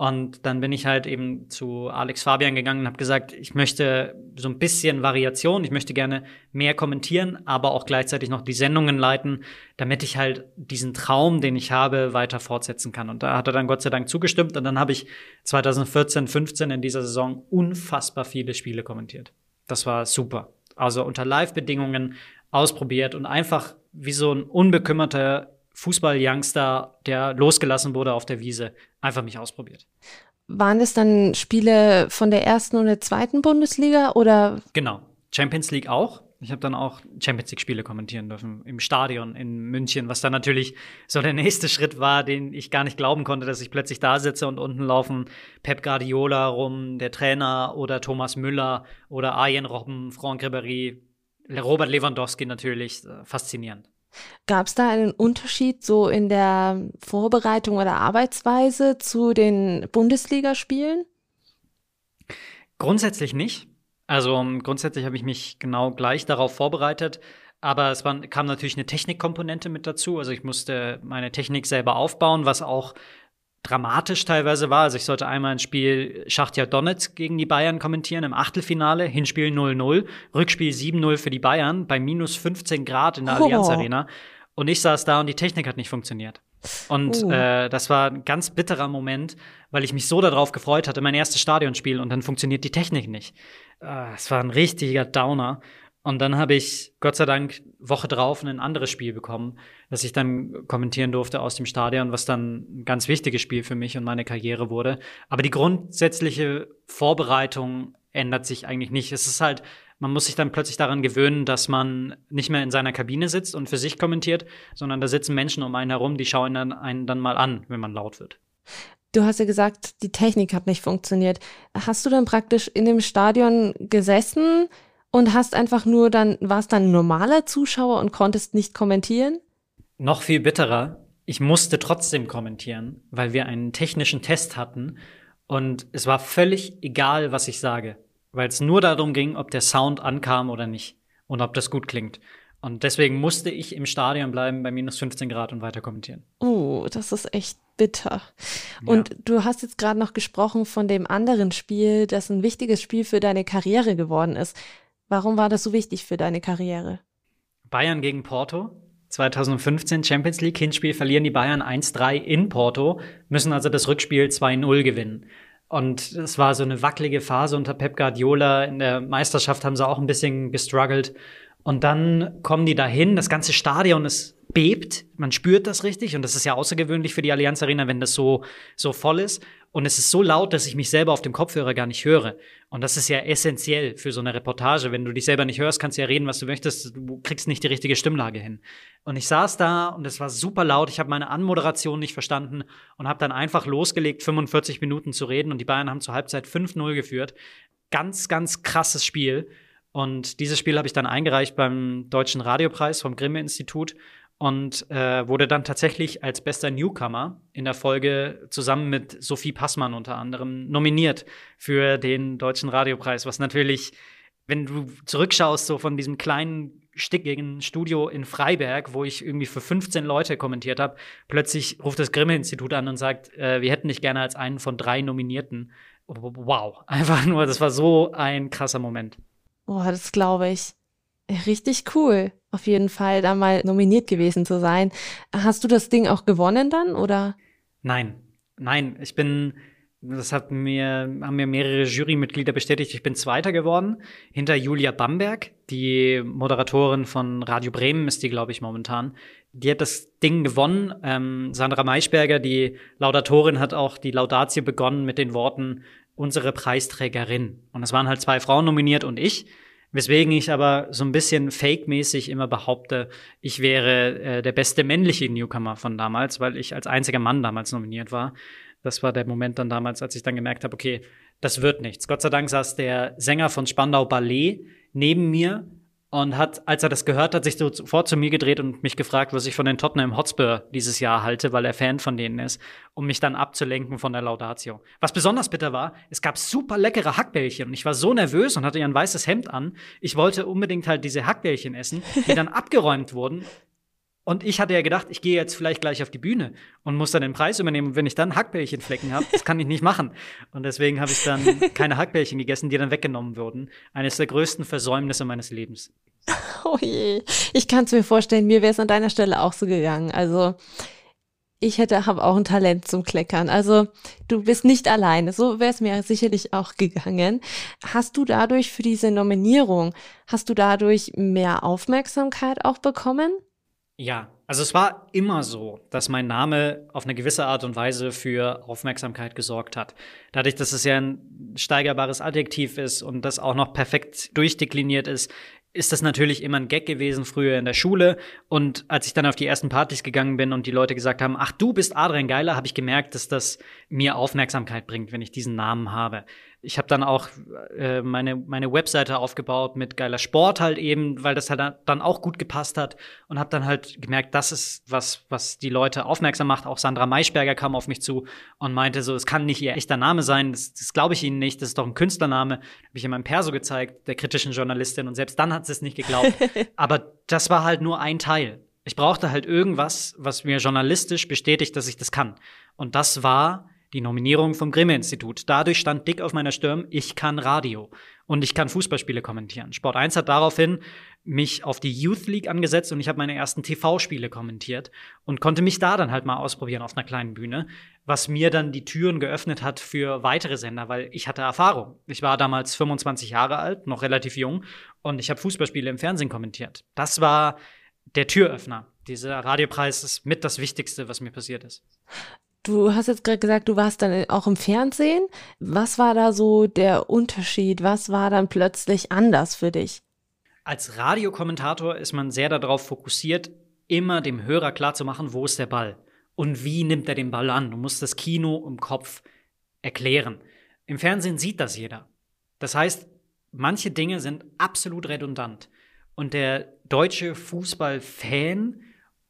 Und dann bin ich halt eben zu Alex Fabian gegangen und habe gesagt, ich möchte so ein bisschen Variation, ich möchte gerne mehr kommentieren, aber auch gleichzeitig noch die Sendungen leiten, damit ich halt diesen Traum, den ich habe, weiter fortsetzen kann. Und da hat er dann Gott sei Dank zugestimmt und dann habe ich 2014, 15 in dieser Saison unfassbar viele Spiele kommentiert. Das war super. Also unter Live-Bedingungen ausprobiert und einfach wie so ein unbekümmerter Fußball-Youngster, der losgelassen wurde auf der Wiese, einfach mich ausprobiert. Waren es dann Spiele von der ersten und der zweiten Bundesliga oder? Genau. Champions League auch. Ich habe dann auch Champions League-Spiele kommentieren dürfen im Stadion in München, was dann natürlich so der nächste Schritt war, den ich gar nicht glauben konnte, dass ich plötzlich da sitze und unten laufen Pep Guardiola rum, der Trainer oder Thomas Müller oder Arjen Robben, Franck Ribéry, Robert Lewandowski natürlich. Äh, faszinierend. Gab es da einen Unterschied so in der Vorbereitung oder Arbeitsweise zu den Bundesligaspielen? Grundsätzlich nicht. Also um, grundsätzlich habe ich mich genau gleich darauf vorbereitet. Aber es war, kam natürlich eine Technikkomponente mit dazu. Also ich musste meine Technik selber aufbauen, was auch dramatisch teilweise war. Also ich sollte einmal ein Spiel Schachtja Donetsk gegen die Bayern kommentieren im Achtelfinale, Hinspiel 0-0, Rückspiel 7-0 für die Bayern bei minus 15 Grad in der oh. Allianz Arena. Und ich saß da und die Technik hat nicht funktioniert. Und uh. äh, das war ein ganz bitterer Moment, weil ich mich so darauf gefreut hatte, mein erstes Stadionspiel und dann funktioniert die Technik nicht. Äh, es war ein richtiger Downer. Und dann habe ich Gott sei Dank Woche drauf ein anderes Spiel bekommen, das ich dann kommentieren durfte aus dem Stadion, was dann ein ganz wichtiges Spiel für mich und meine Karriere wurde. Aber die grundsätzliche Vorbereitung ändert sich eigentlich nicht. Es ist halt, man muss sich dann plötzlich daran gewöhnen, dass man nicht mehr in seiner Kabine sitzt und für sich kommentiert, sondern da sitzen Menschen um einen herum, die schauen dann einen dann mal an, wenn man laut wird. Du hast ja gesagt, die Technik hat nicht funktioniert. Hast du dann praktisch in dem Stadion gesessen? und hast einfach nur dann, warst dann normaler Zuschauer und konntest nicht kommentieren? Noch viel bitterer. Ich musste trotzdem kommentieren, weil wir einen technischen Test hatten und es war völlig egal, was ich sage, weil es nur darum ging, ob der Sound ankam oder nicht und ob das gut klingt. Und deswegen musste ich im Stadion bleiben bei minus 15 Grad und weiter kommentieren. Oh, das ist echt bitter. Ja. Und du hast jetzt gerade noch gesprochen von dem anderen Spiel, das ein wichtiges Spiel für deine Karriere geworden ist. Warum war das so wichtig für deine Karriere? Bayern gegen Porto. 2015 Champions League Hinspiel verlieren die Bayern 1-3 in Porto, müssen also das Rückspiel 2-0 gewinnen. Und es war so eine wackelige Phase unter Pep Guardiola. In der Meisterschaft haben sie auch ein bisschen gestruggelt. Und dann kommen die dahin, das ganze Stadion ist bebt, man spürt das richtig und das ist ja außergewöhnlich für die Allianz Arena, wenn das so so voll ist und es ist so laut, dass ich mich selber auf dem Kopfhörer gar nicht höre. Und das ist ja essentiell für so eine Reportage. Wenn du dich selber nicht hörst, kannst du ja reden, was du möchtest. Du kriegst nicht die richtige Stimmlage hin. Und ich saß da und es war super laut. Ich habe meine Anmoderation nicht verstanden und habe dann einfach losgelegt, 45 Minuten zu reden. Und die Bayern haben zur Halbzeit 5-0 geführt. Ganz, ganz krasses Spiel. Und dieses Spiel habe ich dann eingereicht beim Deutschen Radiopreis vom Grimme-Institut und äh, wurde dann tatsächlich als bester Newcomer in der Folge zusammen mit Sophie Passmann unter anderem nominiert für den Deutschen Radiopreis, was natürlich, wenn du zurückschaust, so von diesem kleinen stickigen Studio in Freiberg, wo ich irgendwie für 15 Leute kommentiert habe, plötzlich ruft das Grimme-Institut an und sagt, äh, wir hätten dich gerne als einen von drei Nominierten. Wow, [laughs] einfach nur, das war so ein krasser Moment. Boah, das glaube ich. Richtig cool auf jeden Fall da mal nominiert gewesen zu sein. Hast du das Ding auch gewonnen dann oder? Nein, nein, ich bin Das hat mir, haben mir mehrere Jurymitglieder bestätigt. Ich bin Zweiter geworden. Hinter Julia Bamberg, die Moderatorin von Radio Bremen ist die, glaube ich, momentan. Die hat das Ding gewonnen. Ähm, Sandra Maischberger, die Laudatorin, hat auch die Laudatio begonnen mit den Worten unsere Preisträgerin. Und es waren halt zwei Frauen nominiert und ich. Weswegen ich aber so ein bisschen fake-mäßig immer behaupte, ich wäre äh, der beste männliche Newcomer von damals, weil ich als einziger Mann damals nominiert war. Das war der Moment dann damals, als ich dann gemerkt habe, okay, das wird nichts. Gott sei Dank saß der Sänger von Spandau Ballet neben mir und hat, als er das gehört hat, sich sofort zu mir gedreht und mich gefragt, was ich von den Tottenham Hotspur dieses Jahr halte, weil er Fan von denen ist, um mich dann abzulenken von der Laudatio. Was besonders bitter war, es gab super leckere Hackbällchen und ich war so nervös und hatte ja ein weißes Hemd an. Ich wollte unbedingt halt diese Hackbällchen essen, die dann [laughs] abgeräumt wurden und ich hatte ja gedacht, ich gehe jetzt vielleicht gleich auf die Bühne und muss dann den Preis übernehmen. Und wenn ich dann Hackbällchenflecken habe, das kann ich nicht machen. Und deswegen habe ich dann [laughs] keine Hackbällchen gegessen, die dann weggenommen wurden. Eines der größten Versäumnisse meines Lebens. [laughs] Oh je, ich kann es mir vorstellen, mir wäre es an deiner Stelle auch so gegangen. Also ich hätte, habe auch ein Talent zum Kleckern. Also du bist nicht alleine. So wäre es mir sicherlich auch gegangen. Hast du dadurch für diese Nominierung, hast du dadurch mehr Aufmerksamkeit auch bekommen? Ja, also es war immer so, dass mein Name auf eine gewisse Art und Weise für Aufmerksamkeit gesorgt hat. Dadurch, dass es ja ein steigerbares Adjektiv ist und das auch noch perfekt durchdekliniert ist, ist das natürlich immer ein Gag gewesen früher in der Schule. Und als ich dann auf die ersten Partys gegangen bin und die Leute gesagt haben, ach, du bist Adrian Geiler, habe ich gemerkt, dass das mir Aufmerksamkeit bringt, wenn ich diesen Namen habe ich habe dann auch äh, meine, meine Webseite aufgebaut mit geiler Sport halt eben, weil das halt dann auch gut gepasst hat und habe dann halt gemerkt, das ist was, was die Leute aufmerksam macht. Auch Sandra Maischberger kam auf mich zu und meinte so, es kann nicht ihr echter Name sein, das, das glaube ich Ihnen nicht, das ist doch ein Künstlername. Habe ich in meinem Perso gezeigt, der kritischen Journalistin und selbst dann hat sie es nicht geglaubt. [laughs] Aber das war halt nur ein Teil. Ich brauchte halt irgendwas, was mir journalistisch bestätigt, dass ich das kann. Und das war die Nominierung vom Grimme-Institut. Dadurch stand dick auf meiner Stirn, ich kann Radio und ich kann Fußballspiele kommentieren. Sport 1 hat daraufhin mich auf die Youth League angesetzt und ich habe meine ersten TV-Spiele kommentiert und konnte mich da dann halt mal ausprobieren auf einer kleinen Bühne, was mir dann die Türen geöffnet hat für weitere Sender, weil ich hatte Erfahrung. Ich war damals 25 Jahre alt, noch relativ jung und ich habe Fußballspiele im Fernsehen kommentiert. Das war der Türöffner. Dieser Radiopreis ist mit das Wichtigste, was mir passiert ist. Du hast jetzt gerade gesagt, du warst dann auch im Fernsehen. Was war da so der Unterschied? Was war dann plötzlich anders für dich? Als Radiokommentator ist man sehr darauf fokussiert, immer dem Hörer klarzumachen, wo ist der Ball und wie nimmt er den Ball an. Du musst das Kino im Kopf erklären. Im Fernsehen sieht das jeder. Das heißt, manche Dinge sind absolut redundant. Und der deutsche Fußballfan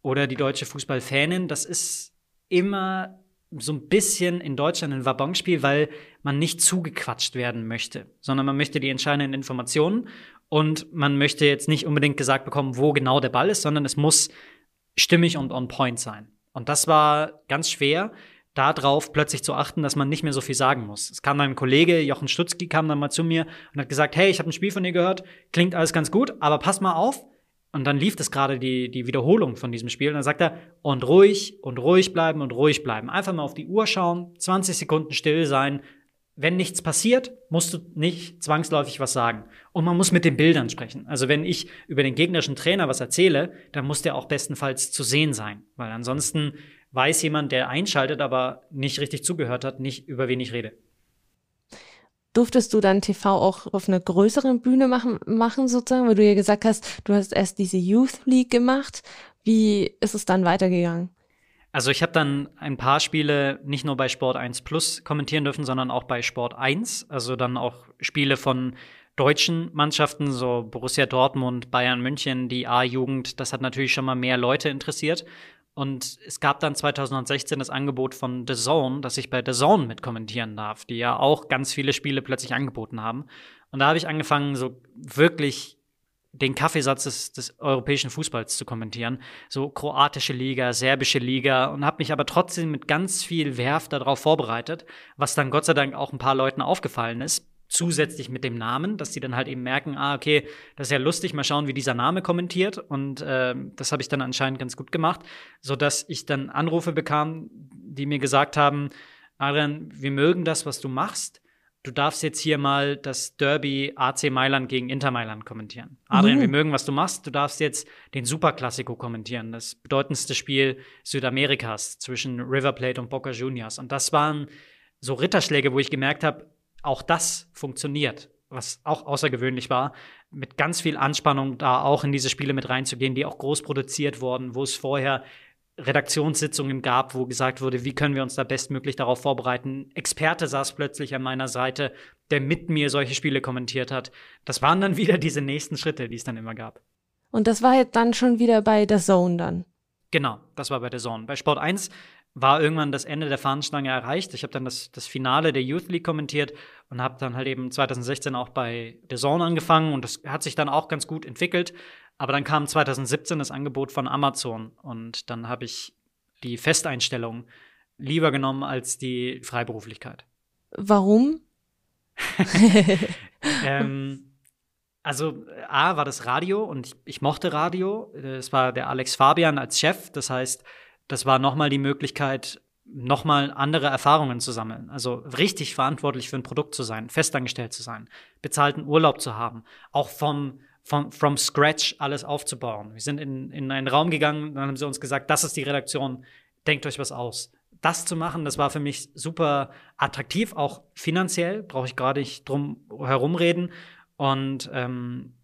oder die deutsche Fußballfanin, das ist immer so ein bisschen in Deutschland ein Wabonspiel, weil man nicht zugequatscht werden möchte, sondern man möchte die entscheidenden Informationen und man möchte jetzt nicht unbedingt gesagt bekommen, wo genau der Ball ist, sondern es muss stimmig und on point sein. Und das war ganz schwer, darauf plötzlich zu achten, dass man nicht mehr so viel sagen muss. Es kam mein Kollege Jochen Stutzki kam dann mal zu mir und hat gesagt, hey, ich habe ein Spiel von dir gehört, klingt alles ganz gut, aber pass mal auf, und dann lief das gerade die, die Wiederholung von diesem Spiel. Und dann sagt er, und ruhig und ruhig bleiben und ruhig bleiben. Einfach mal auf die Uhr schauen, 20 Sekunden still sein. Wenn nichts passiert, musst du nicht zwangsläufig was sagen. Und man muss mit den Bildern sprechen. Also wenn ich über den gegnerischen Trainer was erzähle, dann muss der auch bestenfalls zu sehen sein. Weil ansonsten weiß jemand, der einschaltet, aber nicht richtig zugehört hat, nicht über wen ich rede. Durftest du dann TV auch auf einer größeren Bühne machen, machen sozusagen, weil du ja gesagt hast, du hast erst diese Youth League gemacht. Wie ist es dann weitergegangen? Also ich habe dann ein paar Spiele nicht nur bei Sport 1 Plus kommentieren dürfen, sondern auch bei Sport 1. Also dann auch Spiele von deutschen Mannschaften, so Borussia Dortmund, Bayern München, die A-Jugend. Das hat natürlich schon mal mehr Leute interessiert. Und es gab dann 2016 das Angebot von The Zone, dass ich bei The Zone mitkommentieren darf, die ja auch ganz viele Spiele plötzlich angeboten haben. Und da habe ich angefangen, so wirklich den Kaffeesatz des, des, europäischen Fußballs zu kommentieren. So kroatische Liga, serbische Liga und habe mich aber trotzdem mit ganz viel Werf darauf vorbereitet, was dann Gott sei Dank auch ein paar Leuten aufgefallen ist zusätzlich mit dem Namen, dass die dann halt eben merken, ah, okay, das ist ja lustig, mal schauen, wie dieser Name kommentiert. Und äh, das habe ich dann anscheinend ganz gut gemacht, sodass ich dann Anrufe bekam, die mir gesagt haben, Adrian, wir mögen das, was du machst. Du darfst jetzt hier mal das Derby AC Mailand gegen Inter Mailand kommentieren. Adrian, mhm. wir mögen, was du machst. Du darfst jetzt den Superklassiko kommentieren, das bedeutendste Spiel Südamerikas zwischen River Plate und Boca Juniors. Und das waren so Ritterschläge, wo ich gemerkt habe, auch das funktioniert, was auch außergewöhnlich war, mit ganz viel Anspannung da auch in diese Spiele mit reinzugehen, die auch groß produziert wurden, wo es vorher Redaktionssitzungen gab, wo gesagt wurde, wie können wir uns da bestmöglich darauf vorbereiten. Experte saß plötzlich an meiner Seite, der mit mir solche Spiele kommentiert hat. Das waren dann [laughs] wieder diese nächsten Schritte, die es dann immer gab. Und das war jetzt dann schon wieder bei der Zone dann. Genau, das war bei der Zone. Bei Sport 1 war irgendwann das Ende der Fahnenstange erreicht. Ich habe dann das, das Finale der Youth League kommentiert und habe dann halt eben 2016 auch bei The Zone angefangen und das hat sich dann auch ganz gut entwickelt. Aber dann kam 2017 das Angebot von Amazon und dann habe ich die Festeinstellung lieber genommen als die Freiberuflichkeit. Warum? [laughs] [laughs] ähm, also A war das Radio und ich, ich mochte Radio. Es war der Alex Fabian als Chef. Das heißt, das war nochmal die Möglichkeit, nochmal andere Erfahrungen zu sammeln. Also richtig verantwortlich für ein Produkt zu sein, festangestellt zu sein, bezahlten Urlaub zu haben, auch vom, vom from scratch alles aufzubauen. Wir sind in, in einen Raum gegangen, dann haben sie uns gesagt, das ist die Redaktion, denkt euch was aus. Das zu machen, das war für mich super attraktiv, auch finanziell, brauche ich gerade nicht drum herumreden. Und ähm,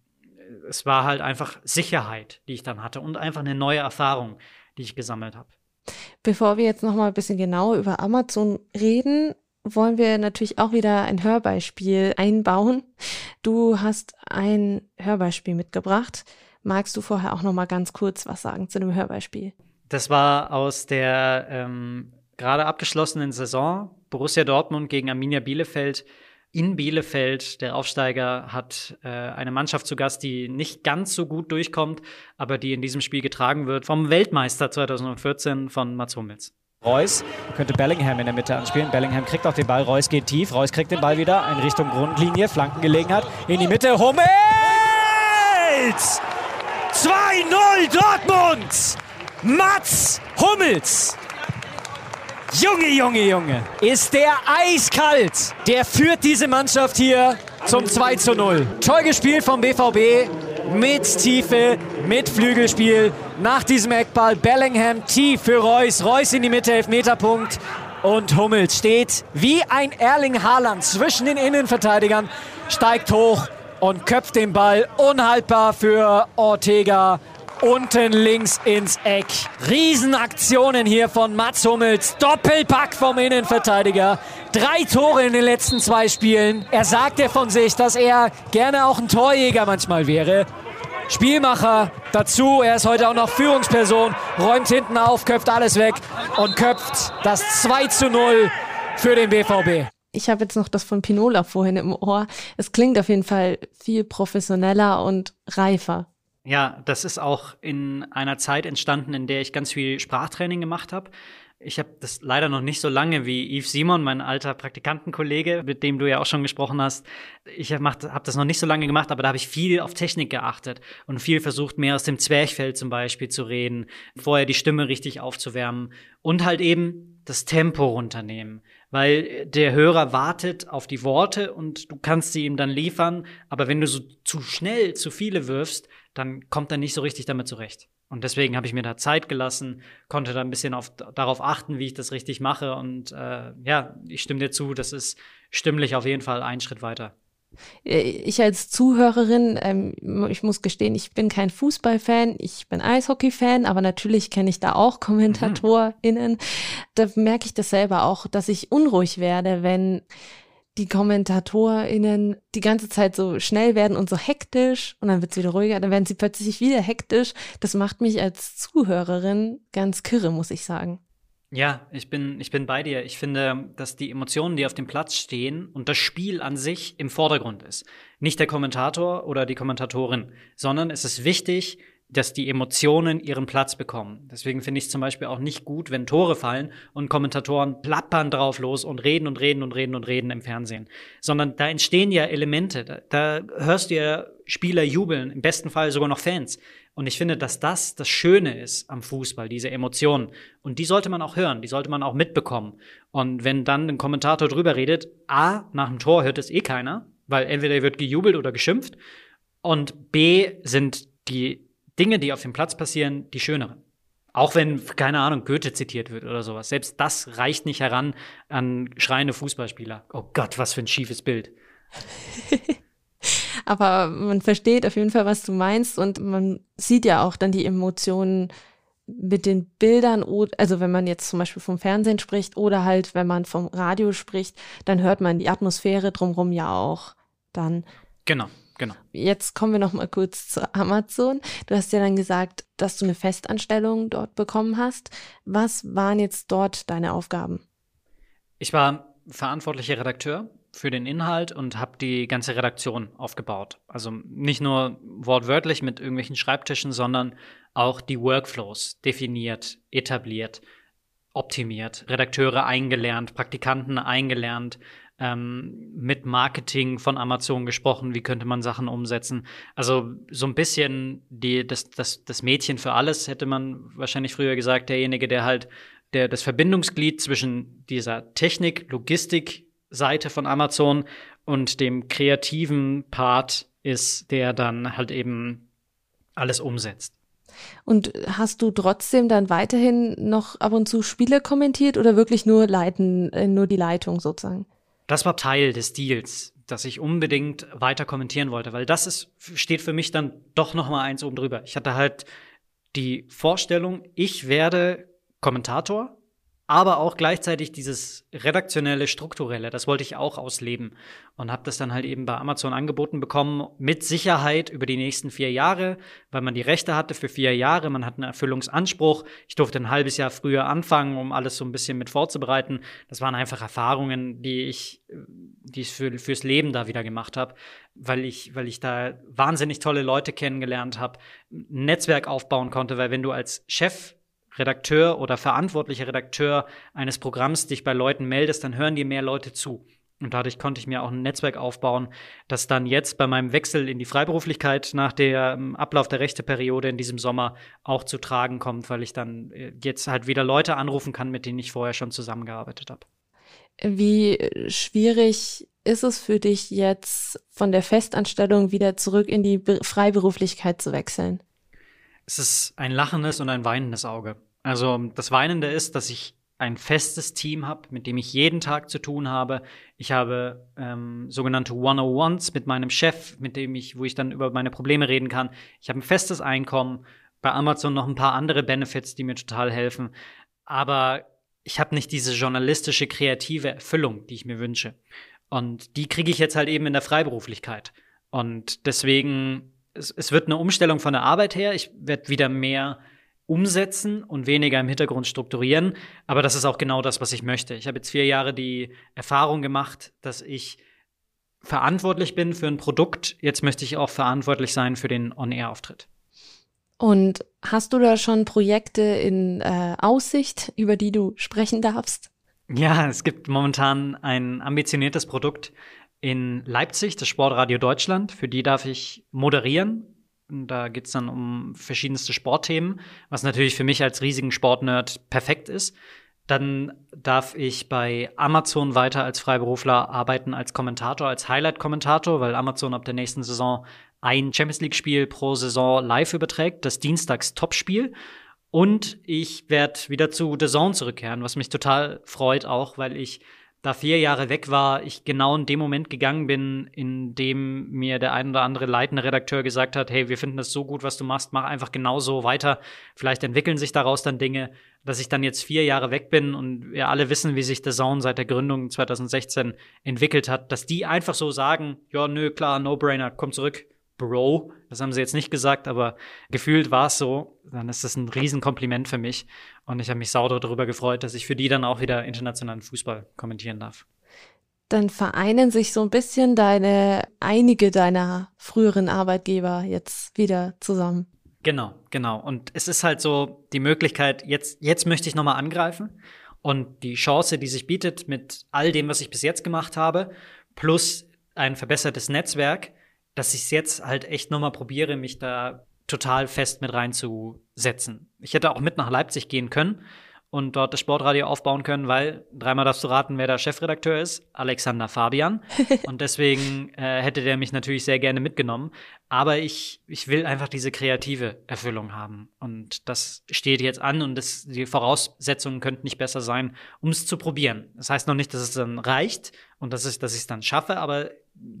es war halt einfach Sicherheit, die ich dann hatte und einfach eine neue Erfahrung, die ich gesammelt habe. Bevor wir jetzt noch mal ein bisschen genauer über Amazon reden, wollen wir natürlich auch wieder ein Hörbeispiel einbauen. Du hast ein Hörbeispiel mitgebracht. Magst du vorher auch noch mal ganz kurz was sagen zu dem Hörbeispiel? Das war aus der ähm, gerade abgeschlossenen Saison Borussia Dortmund gegen Arminia Bielefeld in Bielefeld. Der Aufsteiger hat äh, eine Mannschaft zu Gast, die nicht ganz so gut durchkommt, aber die in diesem Spiel getragen wird vom Weltmeister 2014 von Mats Hummels. Reus könnte Bellingham in der Mitte anspielen. Bellingham kriegt auch den Ball. Reus geht tief. Reus kriegt den Ball wieder in Richtung Grundlinie. Flankengelegenheit in die Mitte. Hummels! 2-0 Dortmund! Mats Hummels Junge, Junge, Junge, ist der eiskalt. Der führt diese Mannschaft hier zum 2 zu 0. Toll gespielt vom BVB. Mit Tiefe, mit Flügelspiel. Nach diesem Eckball Bellingham tief für Reus. Reus in die Mitte, Elfmeterpunkt. Und Hummels steht wie ein Erling Haaland zwischen den Innenverteidigern, steigt hoch und köpft den Ball unhaltbar für Ortega unten links ins Eck. Riesenaktionen hier von Mats Hummels. Doppelpack vom Innenverteidiger. Drei Tore in den letzten zwei Spielen. Er sagte von sich, dass er gerne auch ein Torjäger manchmal wäre. Spielmacher dazu. Er ist heute auch noch Führungsperson. Räumt hinten auf, köpft alles weg und köpft das 2 zu 0 für den BVB ich habe jetzt noch das von Pinola vorhin im Ohr. Es klingt auf jeden Fall viel professioneller und reifer. Ja, das ist auch in einer Zeit entstanden, in der ich ganz viel Sprachtraining gemacht habe. Ich habe das leider noch nicht so lange wie Yves Simon, mein alter Praktikantenkollege, mit dem du ja auch schon gesprochen hast. Ich habe hab das noch nicht so lange gemacht, aber da habe ich viel auf Technik geachtet und viel versucht, mehr aus dem Zwerchfell zum Beispiel zu reden, vorher die Stimme richtig aufzuwärmen und halt eben das Tempo runternehmen weil der Hörer wartet auf die Worte und du kannst sie ihm dann liefern, aber wenn du so zu schnell zu viele wirfst, dann kommt er nicht so richtig damit zurecht. Und deswegen habe ich mir da Zeit gelassen, konnte da ein bisschen auf, darauf achten, wie ich das richtig mache. Und äh, ja, ich stimme dir zu, das ist stimmlich auf jeden Fall ein Schritt weiter. Äh, ich als Zuhörerin, ähm, ich muss gestehen, ich bin kein Fußballfan, ich bin Eishockey-Fan, aber natürlich kenne ich da auch KommentatorInnen. Mhm. Da merke ich das selber auch, dass ich unruhig werde, wenn die KommentatorInnen die ganze Zeit so schnell werden und so hektisch und dann wird es wieder ruhiger, dann werden sie plötzlich wieder hektisch. Das macht mich als Zuhörerin ganz kirre, muss ich sagen. Ja, ich bin, ich bin bei dir. Ich finde, dass die Emotionen, die auf dem Platz stehen und das Spiel an sich im Vordergrund ist. Nicht der Kommentator oder die Kommentatorin, sondern es ist wichtig, dass die Emotionen ihren Platz bekommen. Deswegen finde ich es zum Beispiel auch nicht gut, wenn Tore fallen und Kommentatoren plappern drauf los und reden und reden und reden und reden im Fernsehen. Sondern da entstehen ja Elemente. Da, da hörst du ja Spieler jubeln, im besten Fall sogar noch Fans. Und ich finde, dass das das Schöne ist am Fußball, diese Emotionen. Und die sollte man auch hören, die sollte man auch mitbekommen. Und wenn dann ein Kommentator drüber redet, A, nach dem Tor hört es eh keiner, weil entweder wird gejubelt oder geschimpft. Und B, sind die Dinge, die auf dem Platz passieren, die schöneren. Auch wenn, keine Ahnung, Goethe zitiert wird oder sowas. Selbst das reicht nicht heran an schreiende Fußballspieler. Oh Gott, was für ein schiefes Bild. [laughs] Aber man versteht auf jeden Fall, was du meinst und man sieht ja auch dann die Emotionen mit den Bildern, also wenn man jetzt zum Beispiel vom Fernsehen spricht oder halt, wenn man vom Radio spricht, dann hört man die Atmosphäre drumherum ja auch dann. Genau. Genau. Jetzt kommen wir noch mal kurz zu Amazon. Du hast ja dann gesagt, dass du eine Festanstellung dort bekommen hast. Was waren jetzt dort deine Aufgaben? Ich war verantwortlicher Redakteur für den Inhalt und habe die ganze Redaktion aufgebaut. Also nicht nur wortwörtlich mit irgendwelchen Schreibtischen, sondern auch die Workflows definiert, etabliert, optimiert, Redakteure eingelernt, Praktikanten eingelernt, ähm, mit Marketing von Amazon gesprochen, wie könnte man Sachen umsetzen. Also so ein bisschen die, das, das, das Mädchen für alles, hätte man wahrscheinlich früher gesagt, derjenige, der halt der, das Verbindungsglied zwischen dieser Technik, Logistik, Seite von Amazon und dem kreativen Part ist, der dann halt eben alles umsetzt. Und hast du trotzdem dann weiterhin noch ab und zu Spiele kommentiert oder wirklich nur leiten, äh, nur die Leitung sozusagen? Das war Teil des Deals, dass ich unbedingt weiter kommentieren wollte, weil das ist, steht für mich dann doch noch mal eins oben drüber. Ich hatte halt die Vorstellung, ich werde Kommentator aber auch gleichzeitig dieses redaktionelle, strukturelle, das wollte ich auch ausleben und habe das dann halt eben bei Amazon angeboten bekommen, mit Sicherheit über die nächsten vier Jahre, weil man die Rechte hatte für vier Jahre, man hat einen Erfüllungsanspruch. Ich durfte ein halbes Jahr früher anfangen, um alles so ein bisschen mit vorzubereiten. Das waren einfach Erfahrungen, die ich, die ich für, fürs Leben da wieder gemacht habe, weil ich, weil ich da wahnsinnig tolle Leute kennengelernt habe, ein Netzwerk aufbauen konnte, weil wenn du als Chef Redakteur oder verantwortlicher Redakteur eines Programms dich bei Leuten meldest, dann hören dir mehr Leute zu. Und dadurch konnte ich mir auch ein Netzwerk aufbauen, das dann jetzt bei meinem Wechsel in die Freiberuflichkeit nach dem Ablauf der Rechteperiode in diesem Sommer auch zu tragen kommt, weil ich dann äh, jetzt halt wieder Leute anrufen kann, mit denen ich vorher schon zusammengearbeitet habe. Wie schwierig ist es für dich jetzt von der Festanstellung wieder zurück in die Freiberuflichkeit zu wechseln? Es ist ein lachendes und ein weinendes Auge. Also das Weinende ist, dass ich ein festes Team habe, mit dem ich jeden Tag zu tun habe. Ich habe ähm, sogenannte One-on-Ones mit meinem Chef, mit dem ich, wo ich dann über meine Probleme reden kann. Ich habe ein festes Einkommen. Bei Amazon noch ein paar andere Benefits, die mir total helfen. Aber ich habe nicht diese journalistische, kreative Erfüllung, die ich mir wünsche. Und die kriege ich jetzt halt eben in der Freiberuflichkeit. Und deswegen es, es wird eine Umstellung von der Arbeit her. Ich werde wieder mehr umsetzen und weniger im Hintergrund strukturieren. Aber das ist auch genau das, was ich möchte. Ich habe jetzt vier Jahre die Erfahrung gemacht, dass ich verantwortlich bin für ein Produkt. Jetzt möchte ich auch verantwortlich sein für den On-Air-Auftritt. Und hast du da schon Projekte in äh, Aussicht, über die du sprechen darfst? Ja, es gibt momentan ein ambitioniertes Produkt, in Leipzig, das Sportradio Deutschland. Für die darf ich moderieren. Da geht's dann um verschiedenste Sportthemen, was natürlich für mich als riesigen Sportnerd perfekt ist. Dann darf ich bei Amazon weiter als Freiberufler arbeiten, als Kommentator, als Highlight-Kommentator, weil Amazon ab der nächsten Saison ein Champions League-Spiel pro Saison live überträgt, das Dienstags-Topspiel. Und ich werde wieder zu The Zone zurückkehren, was mich total freut auch, weil ich da vier Jahre weg war, ich genau in dem Moment gegangen bin, in dem mir der ein oder andere leitende Redakteur gesagt hat, hey, wir finden das so gut, was du machst, mach einfach genauso weiter. Vielleicht entwickeln sich daraus dann Dinge, dass ich dann jetzt vier Jahre weg bin und wir alle wissen, wie sich The Zone seit der Gründung 2016 entwickelt hat, dass die einfach so sagen, ja, nö, klar, No-Brainer, komm zurück. Bro, das haben sie jetzt nicht gesagt, aber gefühlt war es so, dann ist das ein Riesenkompliment für mich. Und ich habe mich sauer darüber gefreut, dass ich für die dann auch wieder internationalen Fußball kommentieren darf. Dann vereinen sich so ein bisschen deine, einige deiner früheren Arbeitgeber jetzt wieder zusammen. Genau, genau. Und es ist halt so die Möglichkeit, jetzt, jetzt möchte ich nochmal angreifen. Und die Chance, die sich bietet mit all dem, was ich bis jetzt gemacht habe, plus ein verbessertes Netzwerk, dass ich es jetzt halt echt nochmal probiere, mich da total fest mit reinzusetzen. Ich hätte auch mit nach Leipzig gehen können und dort das Sportradio aufbauen können, weil dreimal darfst du raten, wer der Chefredakteur ist, Alexander Fabian. [laughs] und deswegen äh, hätte der mich natürlich sehr gerne mitgenommen. Aber ich, ich will einfach diese kreative Erfüllung haben. Und das steht jetzt an und das, die Voraussetzungen könnten nicht besser sein, um es zu probieren. Das heißt noch nicht, dass es dann reicht und dass ich, dass ich es dann schaffe, aber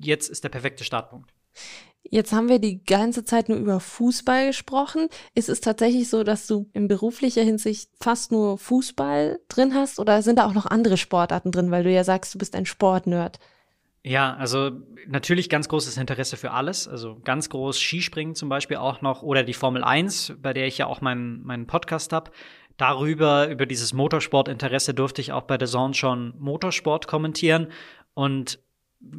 jetzt ist der perfekte Startpunkt. Jetzt haben wir die ganze Zeit nur über Fußball gesprochen. Ist es tatsächlich so, dass du in beruflicher Hinsicht fast nur Fußball drin hast oder sind da auch noch andere Sportarten drin, weil du ja sagst, du bist ein Sportnerd? Ja, also natürlich ganz großes Interesse für alles. Also ganz groß Skispringen zum Beispiel auch noch oder die Formel 1, bei der ich ja auch meinen, meinen Podcast habe. Darüber, über dieses Motorsportinteresse durfte ich auch bei der Zone schon Motorsport kommentieren. Und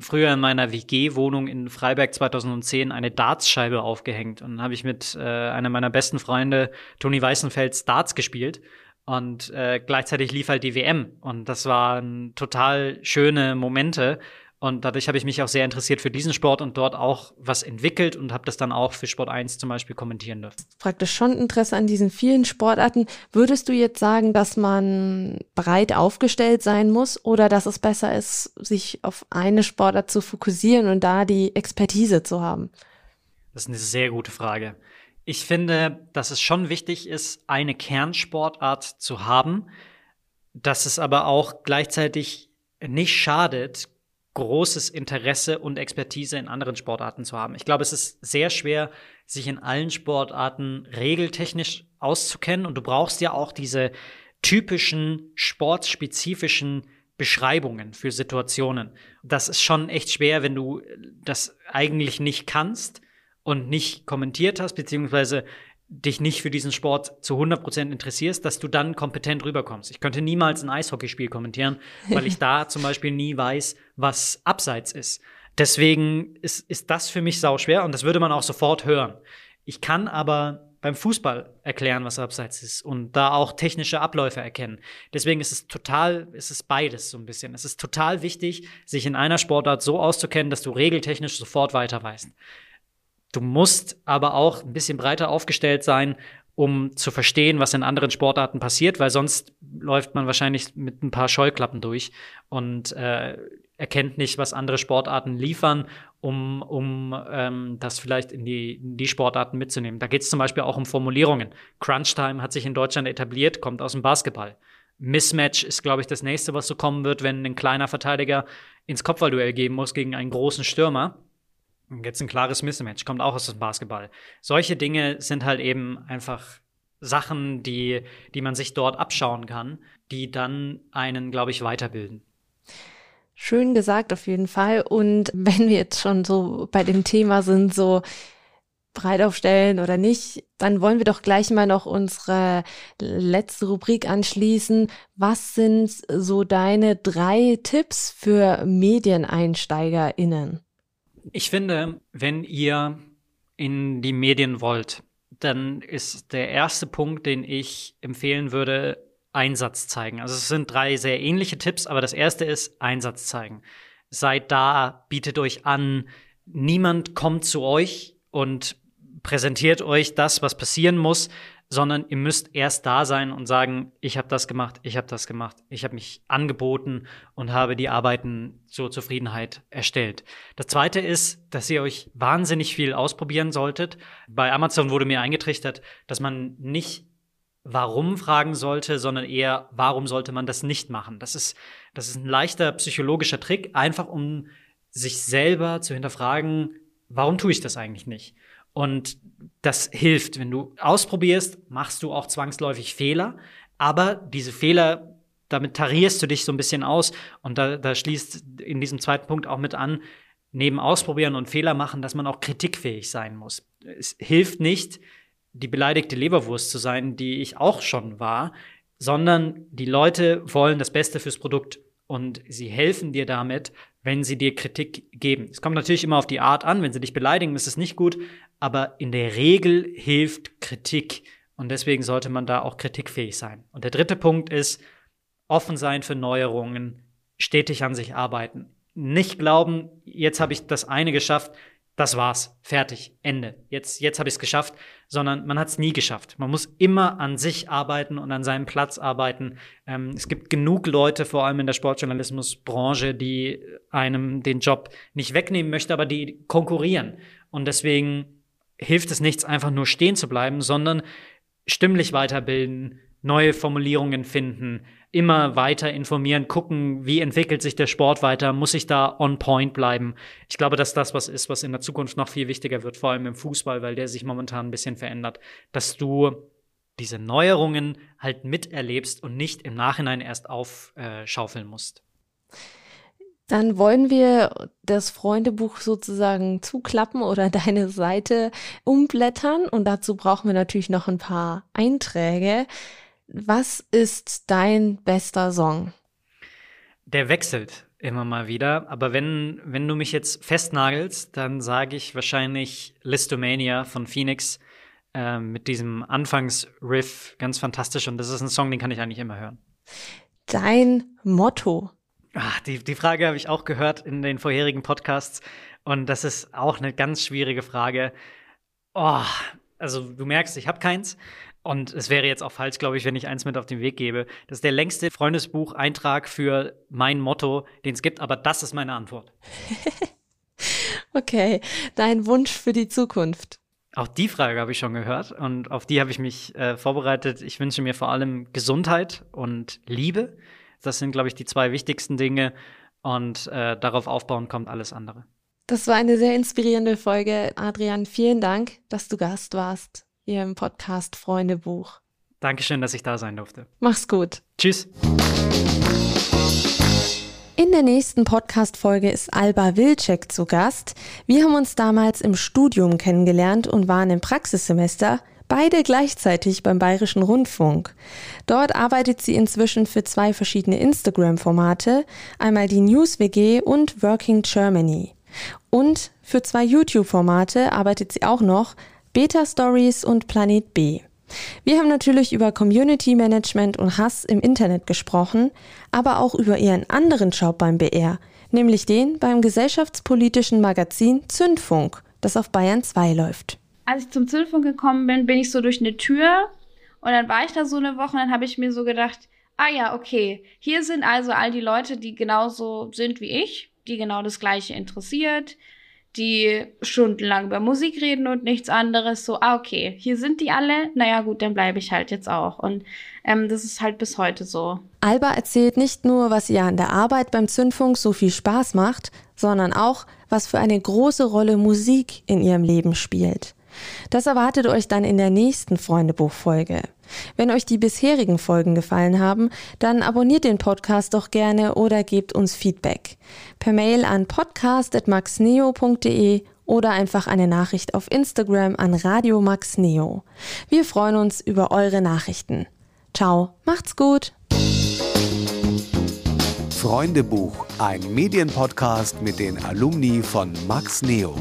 früher in meiner WG-Wohnung in Freiberg 2010 eine Dartscheibe aufgehängt. Und dann habe ich mit äh, einer meiner besten Freunde, Toni Weißenfels, Darts gespielt. Und äh, gleichzeitig lief halt die WM. Und das waren total schöne Momente. Und dadurch habe ich mich auch sehr interessiert für diesen Sport und dort auch was entwickelt und habe das dann auch für Sport 1 zum Beispiel kommentieren dürfen. Praktisch schon Interesse an diesen vielen Sportarten. Würdest du jetzt sagen, dass man breit aufgestellt sein muss oder dass es besser ist, sich auf eine Sportart zu fokussieren und da die Expertise zu haben? Das ist eine sehr gute Frage. Ich finde, dass es schon wichtig ist, eine Kernsportart zu haben, dass es aber auch gleichzeitig nicht schadet, großes Interesse und Expertise in anderen Sportarten zu haben. Ich glaube, es ist sehr schwer, sich in allen Sportarten regeltechnisch auszukennen und du brauchst ja auch diese typischen sportspezifischen Beschreibungen für Situationen. Das ist schon echt schwer, wenn du das eigentlich nicht kannst und nicht kommentiert hast, beziehungsweise dich nicht für diesen Sport zu 100% interessierst, dass du dann kompetent rüberkommst. Ich könnte niemals ein Eishockeyspiel kommentieren, weil ich da zum Beispiel nie weiß, was abseits ist. Deswegen ist, ist das für mich sau schwer und das würde man auch sofort hören. Ich kann aber beim Fußball erklären, was abseits ist und da auch technische Abläufe erkennen. Deswegen ist es total, ist es beides so ein bisschen. Es ist total wichtig, sich in einer Sportart so auszukennen, dass du regeltechnisch sofort weiter weißt. Du musst aber auch ein bisschen breiter aufgestellt sein, um zu verstehen, was in anderen Sportarten passiert, weil sonst läuft man wahrscheinlich mit ein paar Scheuklappen durch und äh, erkennt nicht, was andere Sportarten liefern, um, um ähm, das vielleicht in die, in die Sportarten mitzunehmen. Da geht es zum Beispiel auch um Formulierungen. Crunch-Time hat sich in Deutschland etabliert, kommt aus dem Basketball. Mismatch ist, glaube ich, das nächste, was so kommen wird, wenn ein kleiner Verteidiger ins Kopfballduell geben muss gegen einen großen Stürmer. Jetzt ein klares Mismatch, kommt auch aus dem Basketball. Solche Dinge sind halt eben einfach Sachen, die, die man sich dort abschauen kann, die dann einen, glaube ich, weiterbilden. Schön gesagt auf jeden Fall. Und wenn wir jetzt schon so bei dem Thema sind, so breit aufstellen oder nicht, dann wollen wir doch gleich mal noch unsere letzte Rubrik anschließen. Was sind so deine drei Tipps für MedieneinsteigerInnen? Ich finde, wenn ihr in die Medien wollt, dann ist der erste Punkt, den ich empfehlen würde, Einsatz zeigen. Also es sind drei sehr ähnliche Tipps, aber das erste ist Einsatz zeigen. Seid da, bietet euch an. Niemand kommt zu euch und präsentiert euch das, was passieren muss, sondern ihr müsst erst da sein und sagen, ich habe das gemacht, ich habe das gemacht, ich habe mich angeboten und habe die Arbeiten zur Zufriedenheit erstellt. Das Zweite ist, dass ihr euch wahnsinnig viel ausprobieren solltet. Bei Amazon wurde mir eingetrichtert, dass man nicht warum fragen sollte, sondern eher, warum sollte man das nicht machen. Das ist, das ist ein leichter psychologischer Trick, einfach um sich selber zu hinterfragen, warum tue ich das eigentlich nicht? Und das hilft. Wenn du ausprobierst, machst du auch zwangsläufig Fehler. Aber diese Fehler, damit tarierst du dich so ein bisschen aus. Und da, da schließt in diesem zweiten Punkt auch mit an, neben Ausprobieren und Fehler machen, dass man auch kritikfähig sein muss. Es hilft nicht, die beleidigte Leberwurst zu sein, die ich auch schon war, sondern die Leute wollen das Beste fürs Produkt und sie helfen dir damit, wenn sie dir Kritik geben. Es kommt natürlich immer auf die Art an. Wenn sie dich beleidigen, ist es nicht gut. Aber in der Regel hilft Kritik. Und deswegen sollte man da auch kritikfähig sein. Und der dritte Punkt ist, offen sein für Neuerungen, stetig an sich arbeiten. Nicht glauben, jetzt habe ich das eine geschafft, das war's, fertig, Ende. Jetzt, jetzt habe ich es geschafft, sondern man hat es nie geschafft. Man muss immer an sich arbeiten und an seinem Platz arbeiten. Ähm, es gibt genug Leute, vor allem in der Sportjournalismusbranche, die einem den Job nicht wegnehmen möchten, aber die konkurrieren. Und deswegen hilft es nichts, einfach nur stehen zu bleiben, sondern stimmlich weiterbilden, neue Formulierungen finden, immer weiter informieren, gucken, wie entwickelt sich der Sport weiter, muss ich da on point bleiben. Ich glaube, dass das was ist, was in der Zukunft noch viel wichtiger wird, vor allem im Fußball, weil der sich momentan ein bisschen verändert, dass du diese Neuerungen halt miterlebst und nicht im Nachhinein erst aufschaufeln äh, musst. Dann wollen wir das Freundebuch sozusagen zuklappen oder [laughs] deine Seite umblättern und dazu brauchen wir natürlich noch ein paar Einträge. Was ist dein bester Song? Der wechselt immer mal wieder, aber wenn, wenn du mich jetzt festnagelst, dann sage ich wahrscheinlich Listomania von Phoenix äh, mit diesem Anfangsriff ganz fantastisch und das ist ein Song, den kann ich eigentlich immer hören. Dein Motto? Ach, die, die Frage habe ich auch gehört in den vorherigen Podcasts und das ist auch eine ganz schwierige Frage. Oh, also du merkst, ich habe keins. Und es wäre jetzt auch falsch, glaube ich, wenn ich eins mit auf den Weg gebe. Das ist der längste Freundesbuch-Eintrag für mein Motto, den es gibt, aber das ist meine Antwort. [laughs] okay, dein Wunsch für die Zukunft. Auch die Frage habe ich schon gehört und auf die habe ich mich äh, vorbereitet. Ich wünsche mir vor allem Gesundheit und Liebe. Das sind, glaube ich, die zwei wichtigsten Dinge und äh, darauf aufbauen kommt alles andere. Das war eine sehr inspirierende Folge. Adrian, vielen Dank, dass du Gast warst hier im Podcast Freundebuch. Dankeschön, dass ich da sein durfte. Mach's gut. Tschüss. In der nächsten Podcast-Folge ist Alba Wilczek zu Gast. Wir haben uns damals im Studium kennengelernt und waren im Praxissemester, beide gleichzeitig beim Bayerischen Rundfunk. Dort arbeitet sie inzwischen für zwei verschiedene Instagram-Formate, einmal die News WG und Working Germany. Und für zwei YouTube-Formate arbeitet sie auch noch, Beta Stories und Planet B. Wir haben natürlich über Community Management und Hass im Internet gesprochen, aber auch über ihren anderen Job beim BR, nämlich den beim gesellschaftspolitischen Magazin Zündfunk, das auf Bayern 2 läuft. Als ich zum Zündfunk gekommen bin, bin ich so durch eine Tür und dann war ich da so eine Woche und dann habe ich mir so gedacht, ah ja, okay, hier sind also all die Leute, die genauso sind wie ich, die genau das gleiche interessiert, die stundenlang über Musik reden und nichts anderes. So, ah, okay, hier sind die alle. Naja, gut, dann bleibe ich halt jetzt auch. Und ähm, das ist halt bis heute so. Alba erzählt nicht nur, was ihr an der Arbeit beim Zündfunk so viel Spaß macht, sondern auch, was für eine große Rolle Musik in ihrem Leben spielt. Das erwartet euch dann in der nächsten Freundebuchfolge. Wenn euch die bisherigen Folgen gefallen haben, dann abonniert den Podcast doch gerne oder gebt uns Feedback. Per Mail an podcast.maxneo.de oder einfach eine Nachricht auf Instagram an Radio Max Neo. Wir freuen uns über eure Nachrichten. Ciao, macht's gut! Freundebuch, ein Medienpodcast mit den Alumni von Max Neo.